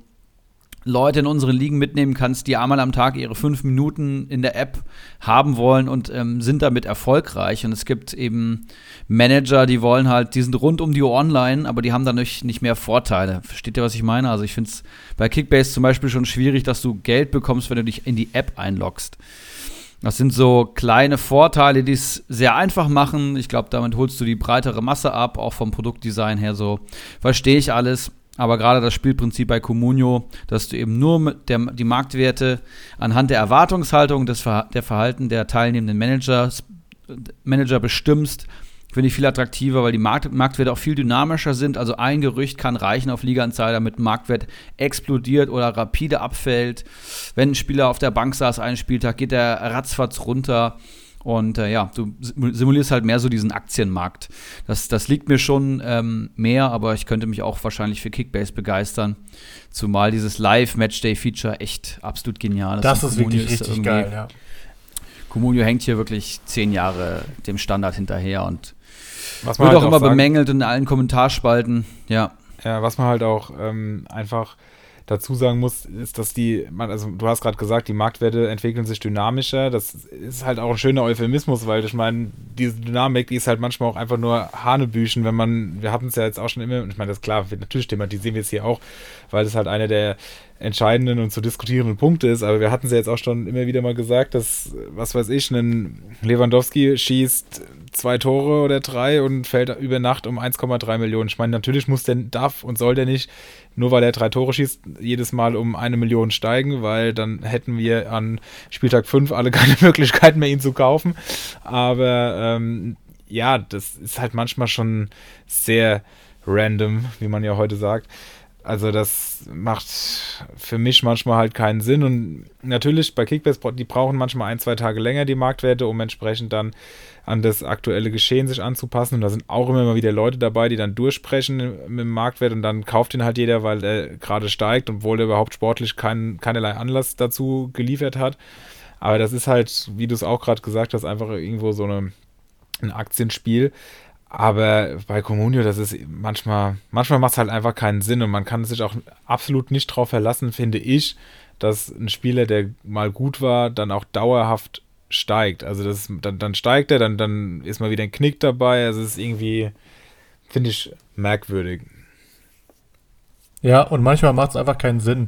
Leute in unseren Ligen mitnehmen kannst, die einmal am Tag ihre fünf Minuten in der App haben wollen und ähm, sind damit erfolgreich. Und es gibt eben Manager, die wollen halt, die sind rund um die Uhr online, aber die haben dadurch nicht mehr Vorteile. Versteht ihr, was ich meine? Also ich finde es bei Kickbase zum Beispiel schon schwierig, dass du Geld bekommst, wenn du dich in die App einloggst. Das sind so kleine Vorteile, die es sehr einfach machen. Ich glaube, damit holst du die breitere Masse ab, auch vom Produktdesign her so. Verstehe ich alles. Aber gerade das Spielprinzip bei Comunio, dass du eben nur der, die Marktwerte anhand der Erwartungshaltung, des der Verhalten der teilnehmenden Managers, Manager bestimmst, finde ich viel attraktiver, weil die Markt Marktwerte auch viel dynamischer sind. Also ein Gerücht kann reichen auf Liga Insider mit Marktwert explodiert oder rapide abfällt. Wenn ein Spieler auf der Bank saß einen Spieltag, geht der ratzfatz runter. Und äh, ja, du simulierst halt mehr so diesen Aktienmarkt. Das, das liegt mir schon ähm, mehr, aber ich könnte mich auch wahrscheinlich für Kickbase begeistern. Zumal dieses Live-Matchday-Feature echt absolut genial ist. Das ist wirklich ist richtig geil, ja. Comunio hängt hier wirklich zehn Jahre dem Standard hinterher und was wird halt auch immer sagen, bemängelt in allen Kommentarspalten. Ja. Ja, was man halt auch ähm, einfach dazu sagen muss, ist, dass die, also du hast gerade gesagt, die Marktwerte entwickeln sich dynamischer. Das ist halt auch ein schöner Euphemismus, weil ich meine, diese Dynamik, die ist halt manchmal auch einfach nur Hanebüchen, wenn man, wir hatten es ja jetzt auch schon immer, ich meine, das ist klar, natürlich thematisieren wir es hier auch, weil das halt einer der entscheidenden und zu diskutierenden Punkte ist, aber wir hatten es ja jetzt auch schon immer wieder mal gesagt, dass, was weiß ich, ein Lewandowski schießt zwei Tore oder drei und fällt über Nacht um 1,3 Millionen. Ich meine, natürlich muss der, darf und soll der nicht, nur weil er drei Tore schießt, jedes Mal um eine Million steigen, weil dann hätten wir an Spieltag 5 alle keine Möglichkeit mehr, ihn zu kaufen. Aber ähm, ja, das ist halt manchmal schon sehr random, wie man ja heute sagt. Also das macht für mich manchmal halt keinen Sinn. Und natürlich bei Kickbase, die brauchen manchmal ein, zwei Tage länger die Marktwerte, um entsprechend dann an das aktuelle Geschehen sich anzupassen. Und da sind auch immer wieder Leute dabei, die dann durchsprechen mit dem Marktwert und dann kauft ihn halt jeder, weil er gerade steigt, obwohl er überhaupt sportlich kein, keinerlei Anlass dazu geliefert hat. Aber das ist halt, wie du es auch gerade gesagt hast, einfach irgendwo so eine, ein Aktienspiel. Aber bei Comunio, das ist manchmal, manchmal macht es halt einfach keinen Sinn und man kann sich auch absolut nicht darauf verlassen, finde ich, dass ein Spieler, der mal gut war, dann auch dauerhaft steigt. Also das, dann, dann steigt er, dann, dann ist mal wieder ein Knick dabei. Also es ist irgendwie, finde ich, merkwürdig. Ja, und manchmal macht es einfach keinen Sinn.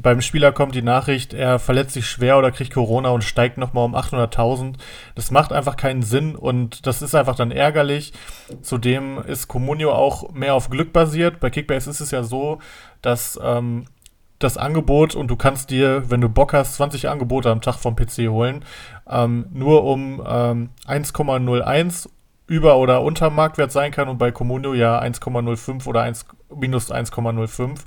Beim Spieler kommt die Nachricht, er verletzt sich schwer oder kriegt Corona und steigt nochmal um 800.000. Das macht einfach keinen Sinn und das ist einfach dann ärgerlich. Zudem ist Comunio auch mehr auf Glück basiert. Bei Kickbase ist es ja so, dass ähm, das Angebot und du kannst dir, wenn du Bock hast, 20 Angebote am Tag vom PC holen, ähm, nur um ähm, 1,01 über- oder unter Marktwert sein kann und bei Comunio ja 1,05 oder 1, minus 1,05.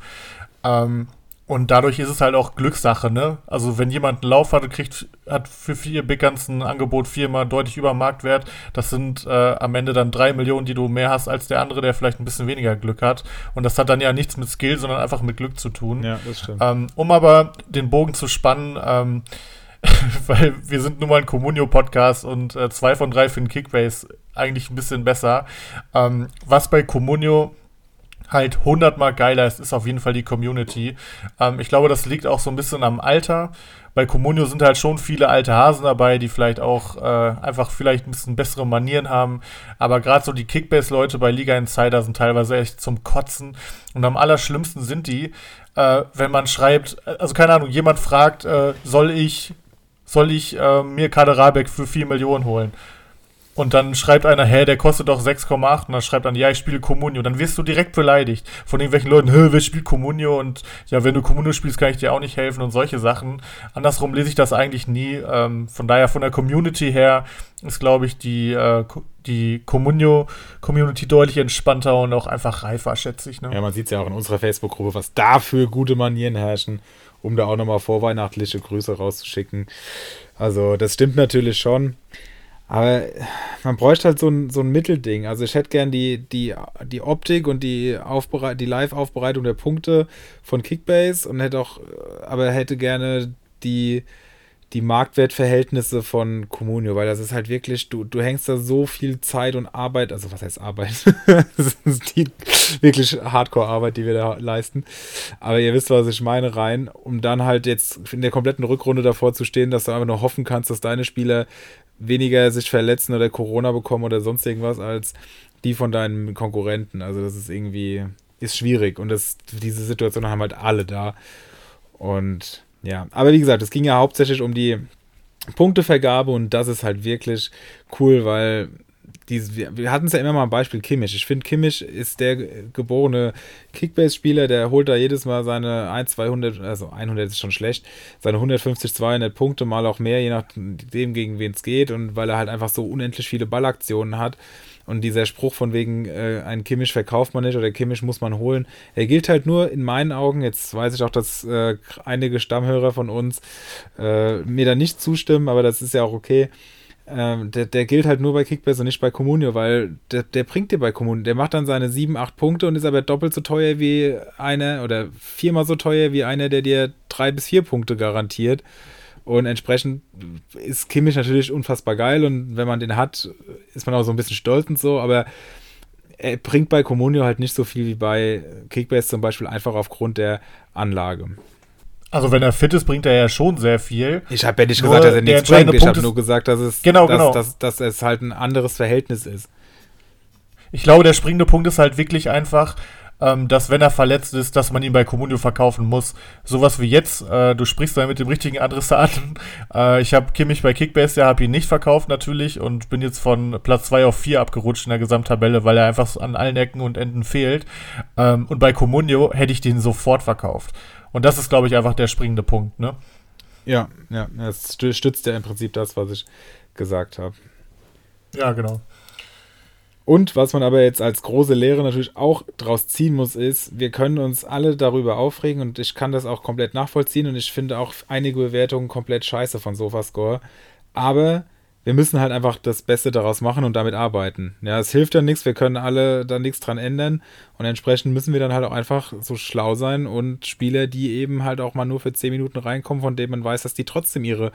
Ähm, und dadurch ist es halt auch Glückssache, ne? Also wenn jemand einen Lauf hat und kriegt, hat für vier Big Guns ein Angebot viermal deutlich über Marktwert, das sind äh, am Ende dann drei Millionen, die du mehr hast als der andere, der vielleicht ein bisschen weniger Glück hat. Und das hat dann ja nichts mit Skill, sondern einfach mit Glück zu tun. Ja, das stimmt. Ähm, um aber den Bogen zu spannen, ähm, weil wir sind nun mal ein Communio-Podcast und äh, zwei von drei finden Kickbase eigentlich ein bisschen besser. Ähm, was bei Communio halt hundertmal geiler ist, ist auf jeden Fall die Community. Ähm, ich glaube, das liegt auch so ein bisschen am Alter. Bei Comunio sind halt schon viele alte Hasen dabei, die vielleicht auch äh, einfach vielleicht ein bisschen bessere Manieren haben. Aber gerade so die Kickbase-Leute bei Liga Insider sind teilweise echt zum Kotzen. Und am allerschlimmsten sind die, äh, wenn man schreibt, also keine Ahnung, jemand fragt, äh, soll ich, soll ich äh, mir Kader Rabeck für 4 Millionen holen? Und dann schreibt einer, hä, der kostet doch 6,8. Und dann schreibt dann, ja, ich spiele Comunio. Dann wirst du direkt beleidigt von irgendwelchen Leuten, hä, wer spielt Comunio? Und ja, wenn du Comunio spielst, kann ich dir auch nicht helfen und solche Sachen. Andersrum lese ich das eigentlich nie. Ähm, von daher, von der Community her ist, glaube ich, die, äh, die Comunio-Community deutlich entspannter und auch einfach reifer, schätze ich. Ne? Ja, man sieht es ja auch in unserer Facebook-Gruppe, was da für gute Manieren herrschen, um da auch nochmal vorweihnachtliche Grüße rauszuschicken. Also, das stimmt natürlich schon. Aber man bräuchte halt so ein, so ein Mittelding. Also ich hätte gern die, die, die Optik und die, die Live-Aufbereitung der Punkte von Kickbase und hätte auch, aber hätte gerne die, die Marktwertverhältnisse von Comunio, weil das ist halt wirklich, du, du hängst da so viel Zeit und Arbeit, also was heißt Arbeit? das ist die wirklich Hardcore-Arbeit, die wir da leisten. Aber ihr wisst, was ich meine, rein, um dann halt jetzt in der kompletten Rückrunde davor zu stehen, dass du einfach nur hoffen kannst, dass deine Spieler weniger sich verletzen oder Corona bekommen oder sonst irgendwas als die von deinen Konkurrenten. Also das ist irgendwie, ist schwierig und das, diese Situation haben halt alle da. Und ja, aber wie gesagt, es ging ja hauptsächlich um die Punktevergabe und das ist halt wirklich cool, weil dieses, wir, hatten es ja immer mal ein Beispiel Kimmich. Ich finde, Kimmich ist der geborene Kickbase-Spieler, der holt da jedes Mal seine 1, 200, also 100 ist schon schlecht, seine 150, 200 Punkte, mal auch mehr, je nachdem, gegen wen es geht und weil er halt einfach so unendlich viele Ballaktionen hat. Und dieser Spruch von wegen, äh, ein Kimmich verkauft man nicht oder Kimmich muss man holen, er gilt halt nur in meinen Augen. Jetzt weiß ich auch, dass äh, einige Stammhörer von uns äh, mir da nicht zustimmen, aber das ist ja auch okay ähm, der, der gilt halt nur bei Kickbase und nicht bei Comunio, weil der, der bringt dir bei Comunio, der macht dann seine 7, 8 Punkte und ist aber doppelt so teuer wie einer oder viermal so teuer wie einer, der dir 3 bis 4 Punkte garantiert. Und entsprechend ist Kimmich natürlich unfassbar geil und wenn man den hat, ist man auch so ein bisschen stolz und so, aber er bringt bei Comunio halt nicht so viel wie bei Kickbase zum Beispiel, einfach aufgrund der Anlage. Also wenn er fit ist, bringt er ja schon sehr viel. Ich habe ja nicht nur gesagt, dass er nichts bringt. Ich habe nur gesagt, dass es, genau, dass, genau. Dass, dass, es halt ein anderes Verhältnis ist. Ich glaube, der springende Punkt ist halt wirklich einfach, ähm, dass wenn er verletzt ist, dass man ihn bei Comunio verkaufen muss. Sowas wie jetzt, äh, du sprichst da mit dem richtigen Adressaten. Äh, ich habe Kimmich bei Kickbase, ja, habe ihn nicht verkauft natürlich und bin jetzt von Platz 2 auf 4 abgerutscht in der Gesamttabelle, weil er einfach an allen Ecken und Enden fehlt. Ähm, und bei Comunio hätte ich den sofort verkauft. Und das ist, glaube ich, einfach der springende Punkt, ne? Ja, ja, es stützt ja im Prinzip das, was ich gesagt habe. Ja, genau. Und was man aber jetzt als große Lehre natürlich auch draus ziehen muss, ist, wir können uns alle darüber aufregen und ich kann das auch komplett nachvollziehen und ich finde auch einige Bewertungen komplett scheiße von Sofascore. Aber wir müssen halt einfach das Beste daraus machen und damit arbeiten. Ja, es hilft ja nichts, wir können alle da nichts dran ändern und entsprechend müssen wir dann halt auch einfach so schlau sein und Spieler, die eben halt auch mal nur für 10 Minuten reinkommen, von denen man weiß, dass die trotzdem ihre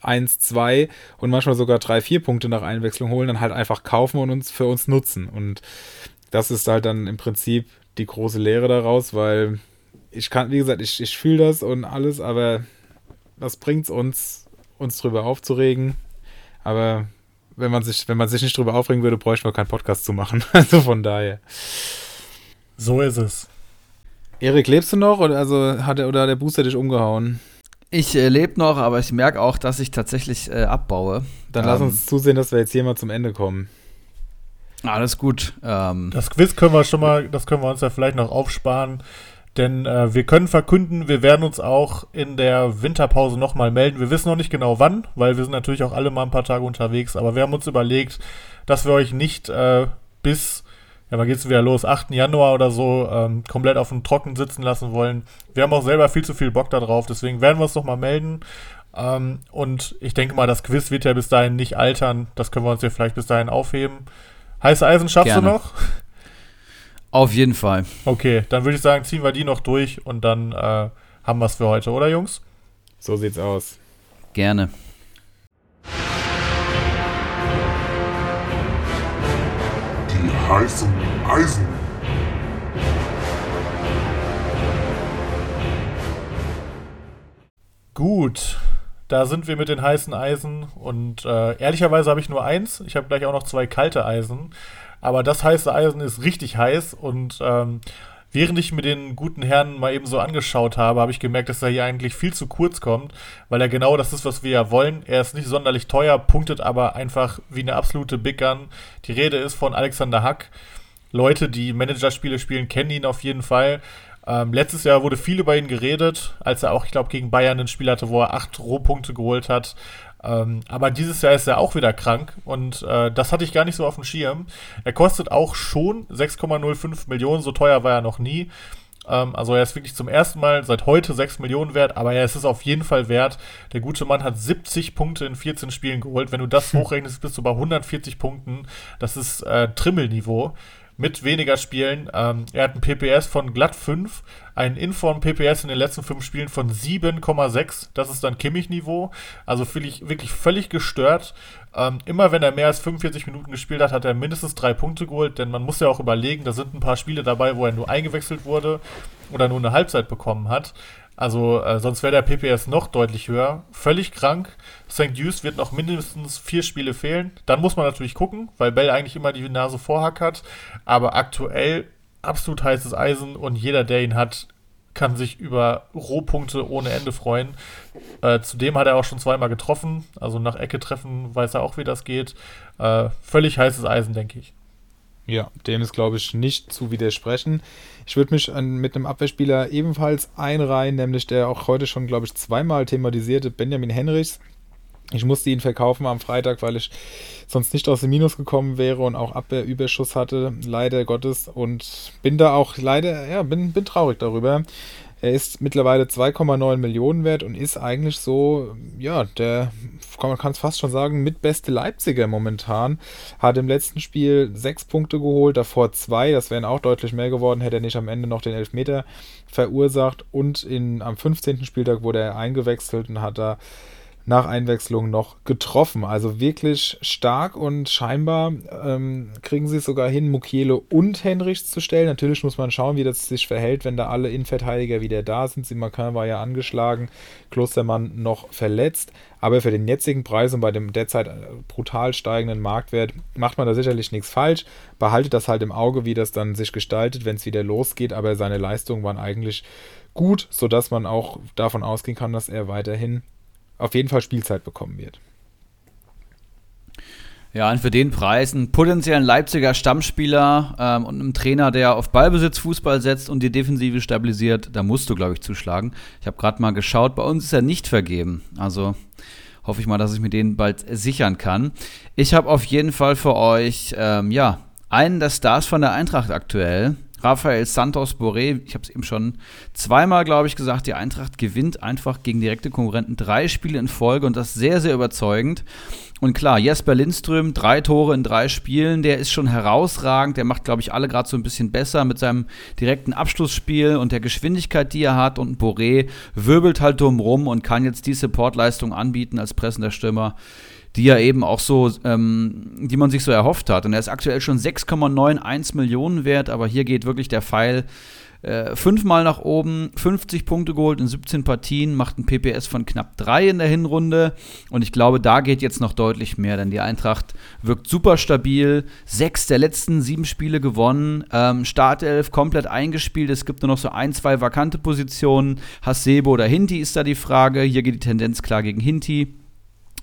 1, 2 und manchmal sogar 3, 4 Punkte nach Einwechslung holen, dann halt einfach kaufen und uns für uns nutzen. Und das ist halt dann im Prinzip die große Lehre daraus, weil ich kann, wie gesagt, ich, ich fühle das und alles, aber was bringt es uns, uns drüber aufzuregen? Aber wenn man sich, wenn man sich nicht drüber aufregen würde, bräuchte man keinen Podcast zu machen. Also von daher. So ist es. Erik, lebst du noch oder, also hat er, oder hat der Booster dich umgehauen? Ich äh, lebe noch, aber ich merke auch, dass ich tatsächlich äh, abbaue. Dann ähm, lass uns zusehen, dass wir jetzt hier mal zum Ende kommen. Alles gut. Ähm, das Quiz können wir schon mal, das können wir uns ja vielleicht noch aufsparen. Denn äh, wir können verkünden, wir werden uns auch in der Winterpause nochmal melden. Wir wissen noch nicht genau wann, weil wir sind natürlich auch alle mal ein paar Tage unterwegs. Aber wir haben uns überlegt, dass wir euch nicht äh, bis, ja, wann geht es wieder los, 8. Januar oder so, ähm, komplett auf dem Trocken sitzen lassen wollen. Wir haben auch selber viel zu viel Bock darauf. Deswegen werden wir uns nochmal melden. Ähm, und ich denke mal, das Quiz wird ja bis dahin nicht altern. Das können wir uns ja vielleicht bis dahin aufheben. Heiße Eisen schaffst Gerne. du noch? Auf jeden Fall. Okay, dann würde ich sagen, ziehen wir die noch durch und dann äh, haben wir es für heute, oder Jungs? So sieht's aus. Gerne. Die heißen Eisen. Gut, da sind wir mit den heißen Eisen und äh, ehrlicherweise habe ich nur eins. Ich habe gleich auch noch zwei kalte Eisen. Aber das heiße Eisen ist richtig heiß und ähm, während ich mir den guten Herrn mal eben so angeschaut habe, habe ich gemerkt, dass er hier eigentlich viel zu kurz kommt, weil er genau das ist, was wir ja wollen. Er ist nicht sonderlich teuer, punktet aber einfach wie eine absolute Big Gun. Die Rede ist von Alexander Hack. Leute, die Managerspiele spielen, kennen ihn auf jeden Fall. Ähm, letztes Jahr wurde viel über ihn geredet, als er auch, ich glaube, gegen Bayern ein Spiel hatte, wo er acht Rohpunkte geholt hat. Ähm, aber dieses Jahr ist er auch wieder krank und äh, das hatte ich gar nicht so auf dem Schirm. Er kostet auch schon 6,05 Millionen, so teuer war er noch nie. Ähm, also er ist wirklich zum ersten Mal seit heute 6 Millionen wert, aber er ist es auf jeden Fall wert. Der gute Mann hat 70 Punkte in 14 Spielen geholt. Wenn du das hochrechnest, bist du bei 140 Punkten. Das ist äh, Trimmelniveau mit weniger Spielen. Ähm, er hat ein PPS von glatt 5, ein Inform PPS in den letzten 5 Spielen von 7,6. Das ist dann Kimmich-Niveau. Also wirklich, wirklich völlig gestört. Ähm, immer wenn er mehr als 45 Minuten gespielt hat, hat er mindestens 3 Punkte geholt, denn man muss ja auch überlegen, da sind ein paar Spiele dabei, wo er nur eingewechselt wurde oder nur eine Halbzeit bekommen hat. Also äh, sonst wäre der PPS noch deutlich höher. Völlig krank. St. Just wird noch mindestens vier Spiele fehlen. Dann muss man natürlich gucken, weil Bell eigentlich immer die Nase vorhack hat. Aber aktuell absolut heißes Eisen und jeder, der ihn hat, kann sich über Rohpunkte ohne Ende freuen. Äh, zudem hat er auch schon zweimal getroffen. Also nach Ecke treffen weiß er auch, wie das geht. Äh, völlig heißes Eisen, denke ich. Ja, dem ist, glaube ich, nicht zu widersprechen. Ich würde mich an, mit einem Abwehrspieler ebenfalls einreihen, nämlich der auch heute schon, glaube ich, zweimal thematisierte Benjamin Henrichs. Ich musste ihn verkaufen am Freitag, weil ich sonst nicht aus dem Minus gekommen wäre und auch Abwehrüberschuss hatte, leider Gottes. Und bin da auch leider, ja, bin, bin traurig darüber. Er ist mittlerweile 2,9 Millionen wert und ist eigentlich so, ja, der, man kann es fast schon sagen, mitbeste Leipziger momentan. Hat im letzten Spiel sechs Punkte geholt, davor zwei, das wären auch deutlich mehr geworden, hätte er nicht am Ende noch den Elfmeter verursacht. Und in, am 15. Spieltag wurde er eingewechselt und hat da nach Einwechslung noch getroffen. Also wirklich stark und scheinbar ähm, kriegen sie es sogar hin, Mukiele und Henrichs zu stellen. Natürlich muss man schauen, wie das sich verhält, wenn da alle Innenverteidiger wieder da sind. Simakan war ja angeschlagen, Klostermann noch verletzt. Aber für den jetzigen Preis und bei dem derzeit brutal steigenden Marktwert macht man da sicherlich nichts falsch. Behaltet das halt im Auge, wie das dann sich gestaltet, wenn es wieder losgeht. Aber seine Leistungen waren eigentlich gut, sodass man auch davon ausgehen kann, dass er weiterhin auf jeden Fall Spielzeit bekommen wird. Ja, und für den Preis einen potenziellen Leipziger Stammspieler ähm, und einen Trainer, der auf Ballbesitz Fußball setzt und die Defensive stabilisiert, da musst du, glaube ich, zuschlagen. Ich habe gerade mal geschaut, bei uns ist er nicht vergeben. Also hoffe ich mal, dass ich mir den bald sichern kann. Ich habe auf jeden Fall für euch, ähm, ja, einen der Stars von der Eintracht aktuell. Rafael Santos Boré, ich habe es eben schon zweimal, glaube ich, gesagt, die Eintracht gewinnt einfach gegen direkte Konkurrenten drei Spiele in Folge und das sehr, sehr überzeugend. Und klar, Jesper Lindström, drei Tore in drei Spielen, der ist schon herausragend. Der macht, glaube ich, alle gerade so ein bisschen besser mit seinem direkten Abschlussspiel und der Geschwindigkeit, die er hat. Und Boré wirbelt halt drumrum und kann jetzt die Supportleistung anbieten als pressender Stürmer die ja eben auch so, ähm, die man sich so erhofft hat. Und er ist aktuell schon 6,91 Millionen wert, aber hier geht wirklich der Pfeil äh, fünfmal nach oben, 50 Punkte geholt in 17 Partien, macht ein PPS von knapp 3 in der Hinrunde. Und ich glaube, da geht jetzt noch deutlich mehr, denn die Eintracht wirkt super stabil. Sechs der letzten sieben Spiele gewonnen. Ähm, Startelf komplett eingespielt. Es gibt nur noch so ein, zwei vakante Positionen. Hasebo oder Hinti ist da die Frage. Hier geht die Tendenz klar gegen Hinti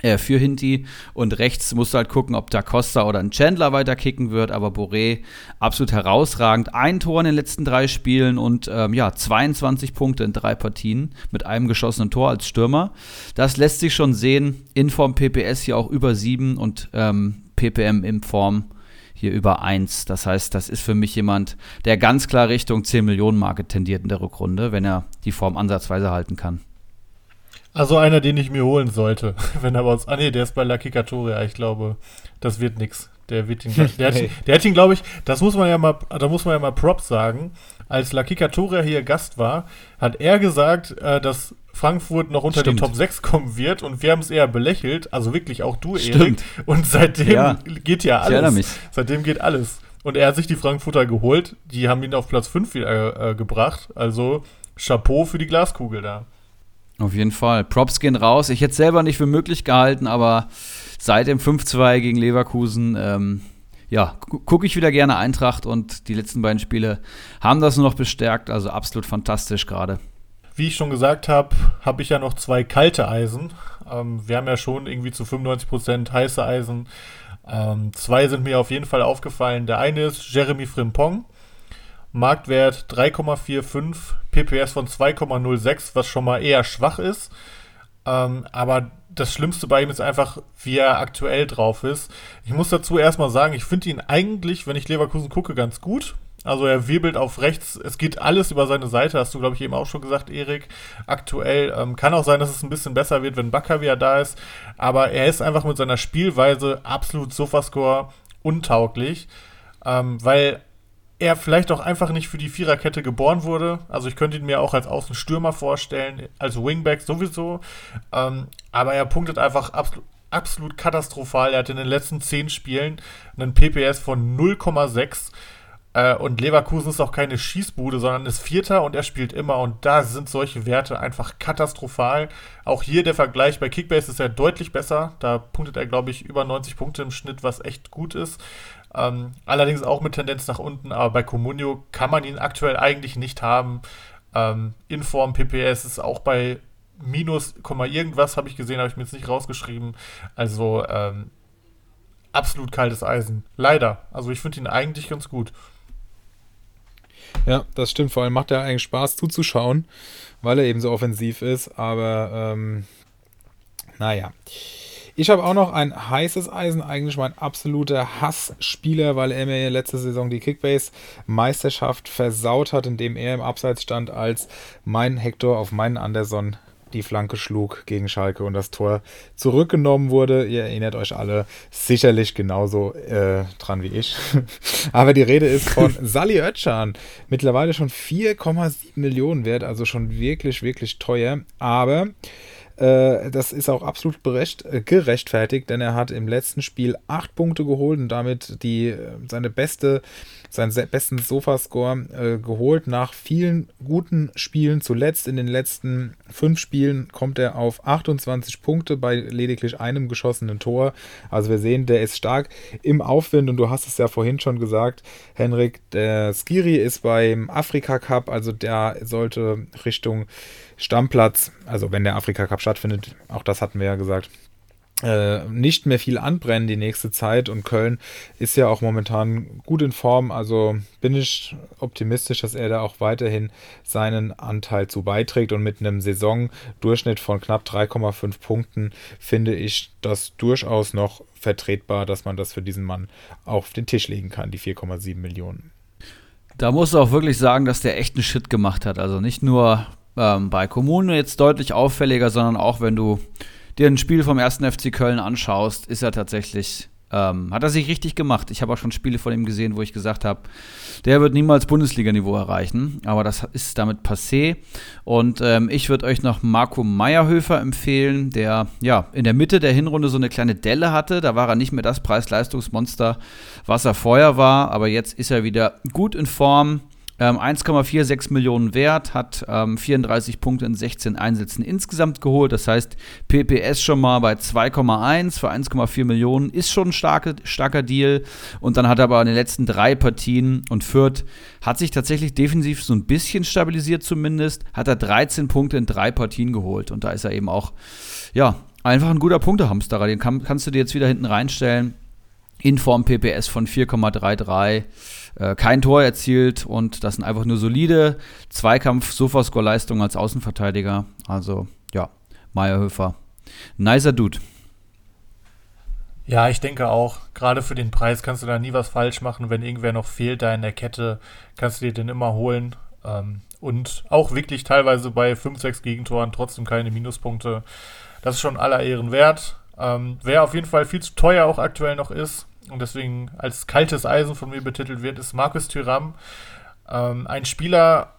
äh, für Hinti. Und rechts musst du halt gucken, ob da Costa oder ein Chandler weiter kicken wird. Aber Boré absolut herausragend. Ein Tor in den letzten drei Spielen und ähm, ja, 22 Punkte in drei Partien mit einem geschossenen Tor als Stürmer. Das lässt sich schon sehen. In Form PPS hier auch über 7 und ähm, PPM in Form hier über 1. Das heißt, das ist für mich jemand, der ganz klar Richtung 10 Millionen Marke tendiert in der Rückrunde, wenn er die Form ansatzweise halten kann. Also einer, den ich mir holen sollte, wenn er bei uns. Ah nee, der ist bei La Kikatoria. Ich glaube, das wird nix. Der wird ihn, der, hat, der hat ihn, glaube ich, das muss man ja mal, da muss man ja mal Props sagen. Als La Kikatoria hier Gast war, hat er gesagt, äh, dass Frankfurt noch unter Stimmt. die Top 6 kommen wird und wir haben es eher belächelt, also wirklich auch du, Erik. Und seitdem ja. geht ja alles. Mich. Seitdem geht alles. Und er hat sich die Frankfurter geholt, die haben ihn auf Platz 5 wieder äh, gebracht. Also Chapeau für die Glaskugel da. Auf jeden Fall. Props gehen raus. Ich hätte es selber nicht für möglich gehalten, aber seit dem 5-2 gegen Leverkusen, ähm, ja, gucke ich wieder gerne Eintracht und die letzten beiden Spiele haben das nur noch bestärkt. Also absolut fantastisch gerade. Wie ich schon gesagt habe, habe ich ja noch zwei kalte Eisen. Ähm, wir haben ja schon irgendwie zu 95% heiße Eisen. Ähm, zwei sind mir auf jeden Fall aufgefallen. Der eine ist Jeremy Frimpong. Marktwert 3,45, PPS von 2,06, was schon mal eher schwach ist. Ähm, aber das Schlimmste bei ihm ist einfach, wie er aktuell drauf ist. Ich muss dazu erstmal sagen, ich finde ihn eigentlich, wenn ich Leverkusen gucke, ganz gut. Also er wirbelt auf rechts, es geht alles über seine Seite, hast du, glaube ich, eben auch schon gesagt, Erik. Aktuell ähm, kann auch sein, dass es ein bisschen besser wird, wenn Bakker wieder da ist. Aber er ist einfach mit seiner Spielweise absolut Sofascore untauglich. Ähm, weil er vielleicht auch einfach nicht für die Viererkette geboren wurde. Also ich könnte ihn mir auch als Außenstürmer vorstellen, als Wingback sowieso. Ähm, aber er punktet einfach absolut absolut katastrophal. Er hat in den letzten zehn Spielen einen PPS von 0,6 äh, und Leverkusen ist auch keine Schießbude, sondern ist Vierter und er spielt immer und da sind solche Werte einfach katastrophal. Auch hier der Vergleich bei Kickbase ist er deutlich besser. Da punktet er, glaube ich, über 90 Punkte im Schnitt, was echt gut ist. Ähm, allerdings auch mit Tendenz nach unten, aber bei Comunio kann man ihn aktuell eigentlich nicht haben. Ähm, Inform PPS ist auch bei minus, irgendwas habe ich gesehen, habe ich mir jetzt nicht rausgeschrieben. Also ähm, absolut kaltes Eisen. Leider. Also ich finde ihn eigentlich ganz gut. Ja, das stimmt. Vor allem macht er eigentlich Spaß zuzuschauen, weil er eben so offensiv ist. Aber ähm, naja. Ich habe auch noch ein heißes Eisen, eigentlich mein absoluter Hassspieler, weil er mir letzte Saison die Kickbase-Meisterschaft versaut hat, indem er im Abseits stand, als mein Hector auf meinen Anderson die Flanke schlug gegen Schalke und das Tor zurückgenommen wurde. Ihr erinnert euch alle sicherlich genauso äh, dran wie ich. Aber die Rede ist von Sally Oetschan. Mittlerweile schon 4,7 Millionen wert, also schon wirklich, wirklich teuer. Aber äh, das ist auch absolut berecht, äh, gerechtfertigt, denn er hat im letzten Spiel acht Punkte geholt und damit die, äh, seine beste, seinen besten Sofascore äh, geholt. Nach vielen guten Spielen, zuletzt in den letzten fünf Spielen, kommt er auf 28 Punkte bei lediglich einem geschossenen Tor. Also wir sehen, der ist stark im Aufwind und du hast es ja vorhin schon gesagt, Henrik, der Skiri ist beim Afrika Cup, also der sollte Richtung Stammplatz, also wenn der Afrika Cup stattfindet, auch das hatten wir ja gesagt, äh, nicht mehr viel anbrennen die nächste Zeit und Köln ist ja auch momentan gut in Form, also bin ich optimistisch, dass er da auch weiterhin seinen Anteil zu beiträgt und mit einem Saisondurchschnitt von knapp 3,5 Punkten finde ich das durchaus noch vertretbar, dass man das für diesen Mann auf den Tisch legen kann, die 4,7 Millionen. Da muss du auch wirklich sagen, dass der echt einen Shit gemacht hat. Also nicht nur ähm, bei Kommunen jetzt deutlich auffälliger, sondern auch wenn du dir ein Spiel vom 1. FC Köln anschaust, ist er tatsächlich, ähm, hat er sich richtig gemacht. Ich habe auch schon Spiele von ihm gesehen, wo ich gesagt habe, der wird niemals Bundesliga-Niveau erreichen, aber das ist damit passé. Und ähm, ich würde euch noch Marco Meierhöfer empfehlen, der ja in der Mitte der Hinrunde so eine kleine Delle hatte. Da war er nicht mehr das Preis-Leistungsmonster, was er vorher war, aber jetzt ist er wieder gut in Form Ähm, 1,46 Millionen wert, hat ähm, 34 Punkte in 16 Einsätzen insgesamt geholt. Das heißt, PPS schon mal bei 2,1 für 1,4 Millionen ist schon ein starke, starker Deal. Und dann hat er aber in den letzten drei Partien und Fürth hat sich tatsächlich defensiv so ein bisschen stabilisiert zumindest, hat er 13 Punkte in drei Partien geholt. Und da ist er eben auch, ja, einfach ein guter Punktehamsterer. Den kann, kannst du dir jetzt wieder hinten reinstellen. In Form PPS von 4,33 äh, kein Tor erzielt und das sind einfach nur solide Zweikampf-Sofascore-Leistungen als Außenverteidiger. Also ja, Meierhöfer. Nicer Dude. Ja, ich denke auch, gerade für den Preis kannst du da nie was falsch machen. Wenn irgendwer noch fehlt da in der Kette, kannst du dir den immer holen. Ähm, und auch wirklich teilweise bei 5, 6 Gegentoren trotzdem keine Minuspunkte. Das ist schon aller Ehren wert. Ähm, wer auf jeden Fall viel zu teuer auch aktuell noch ist, und deswegen als kaltes Eisen von mir betitelt wird, ist Markus Thüram. Ähm, ein Spieler,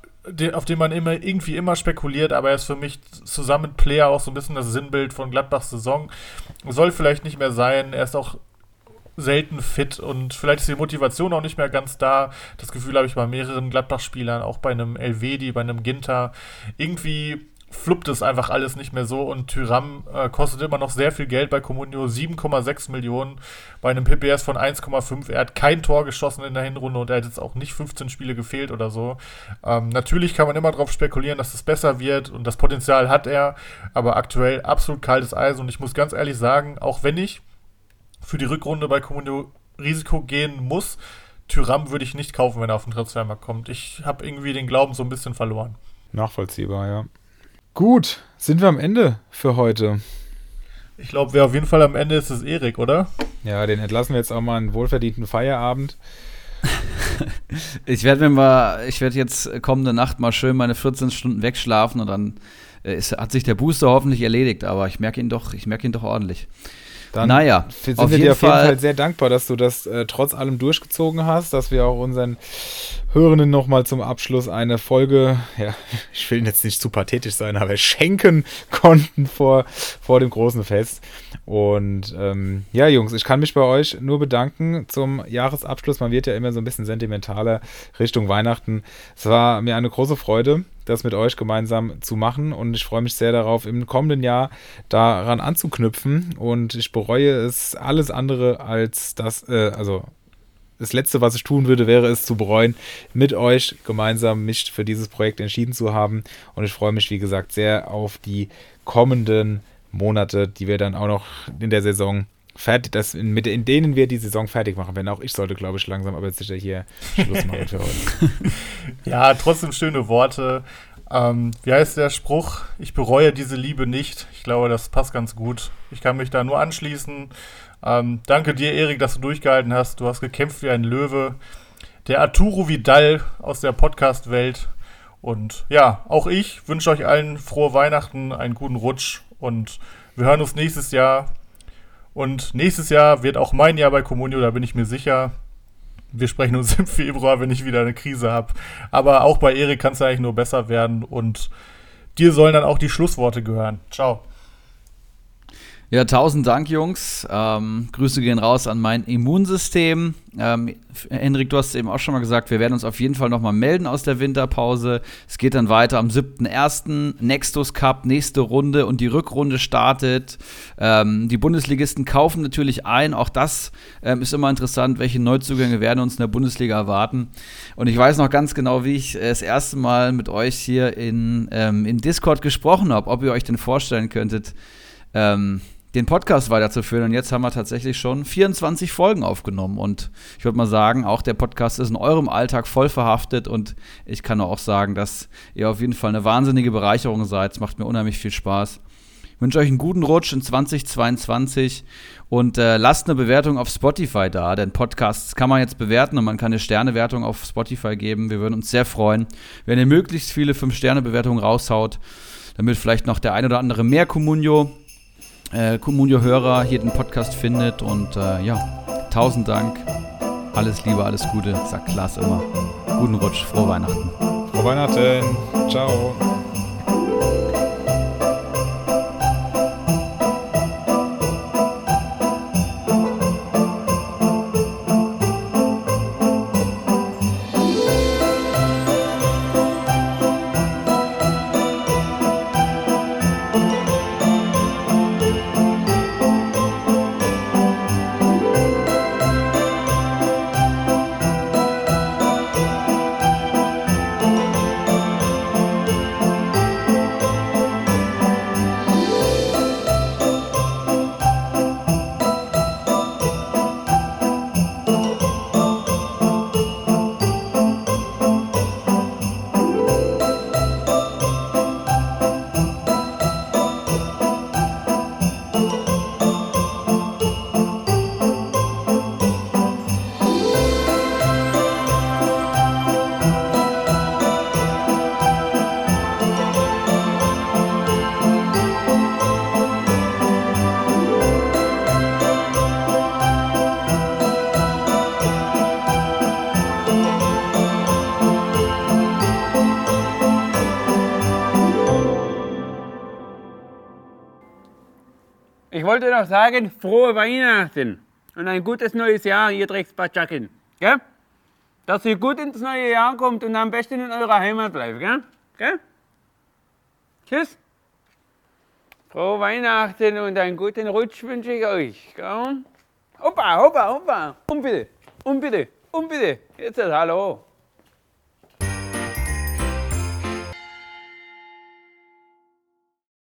auf den man immer irgendwie immer spekuliert, aber er ist für mich zusammen mit Player auch so ein bisschen das Sinnbild von Gladbachs Saison. Soll vielleicht nicht mehr sein. Er ist auch selten fit und vielleicht ist die Motivation auch nicht mehr ganz da. Das Gefühl habe ich bei mehreren Gladbach-Spielern, auch bei einem Elvedi, bei einem Ginter. Irgendwie fluppt es einfach alles nicht mehr so und Tyram äh, kostet immer noch sehr viel Geld bei Comunio, 7,6 Millionen bei einem PPS von 1,5. Er hat kein Tor geschossen in der Hinrunde und er hat jetzt auch nicht 15 Spiele gefehlt oder so. Ähm, natürlich kann man immer darauf spekulieren, dass es besser wird und das Potenzial hat er, aber aktuell absolut kaltes Eis und ich muss ganz ehrlich sagen, auch wenn ich für die Rückrunde bei Comunio Risiko gehen muss, Tyram würde ich nicht kaufen, wenn er auf den Transfermarkt kommt. Ich habe irgendwie den Glauben so ein bisschen verloren. Nachvollziehbar, ja. Gut, sind wir am Ende für heute. Ich glaube, wer auf jeden Fall am Ende ist, ist Erik, oder? Ja, den entlassen wir jetzt auch mal einen wohlverdienten Feierabend. ich werde mir mal, ich werde jetzt kommende Nacht mal schön meine 14 Stunden wegschlafen und dann äh, ist, hat sich der Booster hoffentlich erledigt, aber ich merke ihn doch, ich merke ihn doch ordentlich. Dann naja, sind wir dir auf jeden Fall sehr dankbar, dass du das äh, trotz allem durchgezogen hast, dass wir auch unseren Hörenden nochmal zum Abschluss eine Folge, ja, ich will jetzt nicht zu pathetisch sein, aber schenken konnten vor, vor dem großen Fest. Und ähm, ja, Jungs, ich kann mich bei euch nur bedanken zum Jahresabschluss. Man wird ja immer so ein bisschen sentimentaler Richtung Weihnachten. Es war mir eine große Freude das mit euch gemeinsam zu machen. Und ich freue mich sehr darauf, im kommenden Jahr daran anzuknüpfen. Und ich bereue es alles andere als das, äh, also das Letzte, was ich tun würde, wäre es zu bereuen, mit euch gemeinsam mich für dieses Projekt entschieden zu haben. Und ich freue mich, wie gesagt, sehr auf die kommenden Monate, die wir dann auch noch in der Saison fertig, das in, mit, in denen wir die Saison fertig machen werden. Auch ich sollte, glaube ich, langsam aber sicher hier Schluss machen für heute. ja, trotzdem schöne Worte. Ähm, wie heißt der Spruch? Ich bereue diese Liebe nicht. Ich glaube, das passt ganz gut. Ich kann mich da nur anschließen. Ähm, danke dir, Erik, dass du durchgehalten hast. Du hast gekämpft wie ein Löwe. Der Arturo Vidal aus der Podcast-Welt. Und ja, auch ich wünsche euch allen frohe Weihnachten, einen guten Rutsch und wir hören uns nächstes Jahr. Und nächstes Jahr wird auch mein Jahr bei Communio, da bin ich mir sicher. Wir sprechen uns im Februar, wenn ich wieder eine Krise habe. Aber auch bei Erik kann es eigentlich nur besser werden. Und dir sollen dann auch die Schlussworte gehören. Ciao. Ja, tausend Dank, Jungs. Ähm, Grüße gehen raus an mein Immunsystem. Ähm, Henrik, du hast eben auch schon mal gesagt, wir werden uns auf jeden Fall nochmal melden aus der Winterpause. Es geht dann weiter am 7.1. Nextus Cup, nächste Runde und die Rückrunde startet. Ähm, die Bundesligisten kaufen natürlich ein. Auch das ähm, ist immer interessant, welche Neuzugänge werden uns in der Bundesliga erwarten. Und ich weiß noch ganz genau, wie ich das erste Mal mit euch hier in, ähm, in Discord gesprochen habe, ob ihr euch denn vorstellen könntet, ähm, den Podcast weiterzuführen. Und jetzt haben wir tatsächlich schon 24 Folgen aufgenommen. Und ich würde mal sagen, auch der Podcast ist in eurem Alltag voll verhaftet. Und ich kann auch sagen, dass ihr auf jeden Fall eine wahnsinnige Bereicherung seid. Es macht mir unheimlich viel Spaß. Ich wünsche euch einen guten Rutsch in 2022 und äh, lasst eine Bewertung auf Spotify da, denn Podcasts kann man jetzt bewerten und man kann eine Sternewertung auf Spotify geben. Wir würden uns sehr freuen, wenn ihr möglichst viele 5-Sterne-Bewertungen raushaut, damit vielleicht noch der ein oder andere mehr Communio äh, Communio-Hörer hier den Podcast findet. Und äh, ja, tausend Dank. Alles Liebe, alles Gute, sagt Klaas immer. Guten Rutsch, frohe Weihnachten. Frohe Weihnachten. Ciao. Wollte noch sagen, frohe Weihnachten und ein gutes neues Jahr, ihr Dreckspatschakin. Dass ihr gut ins neue Jahr kommt und am besten in eurer Heimat bleibt. Gell? Gell? Tschüss. Frohe Weihnachten und einen guten Rutsch wünsche ich euch. Gell? Hoppa, hoppa, hoppa. Und bitte, und bitte, und bitte. Jetzt hallo.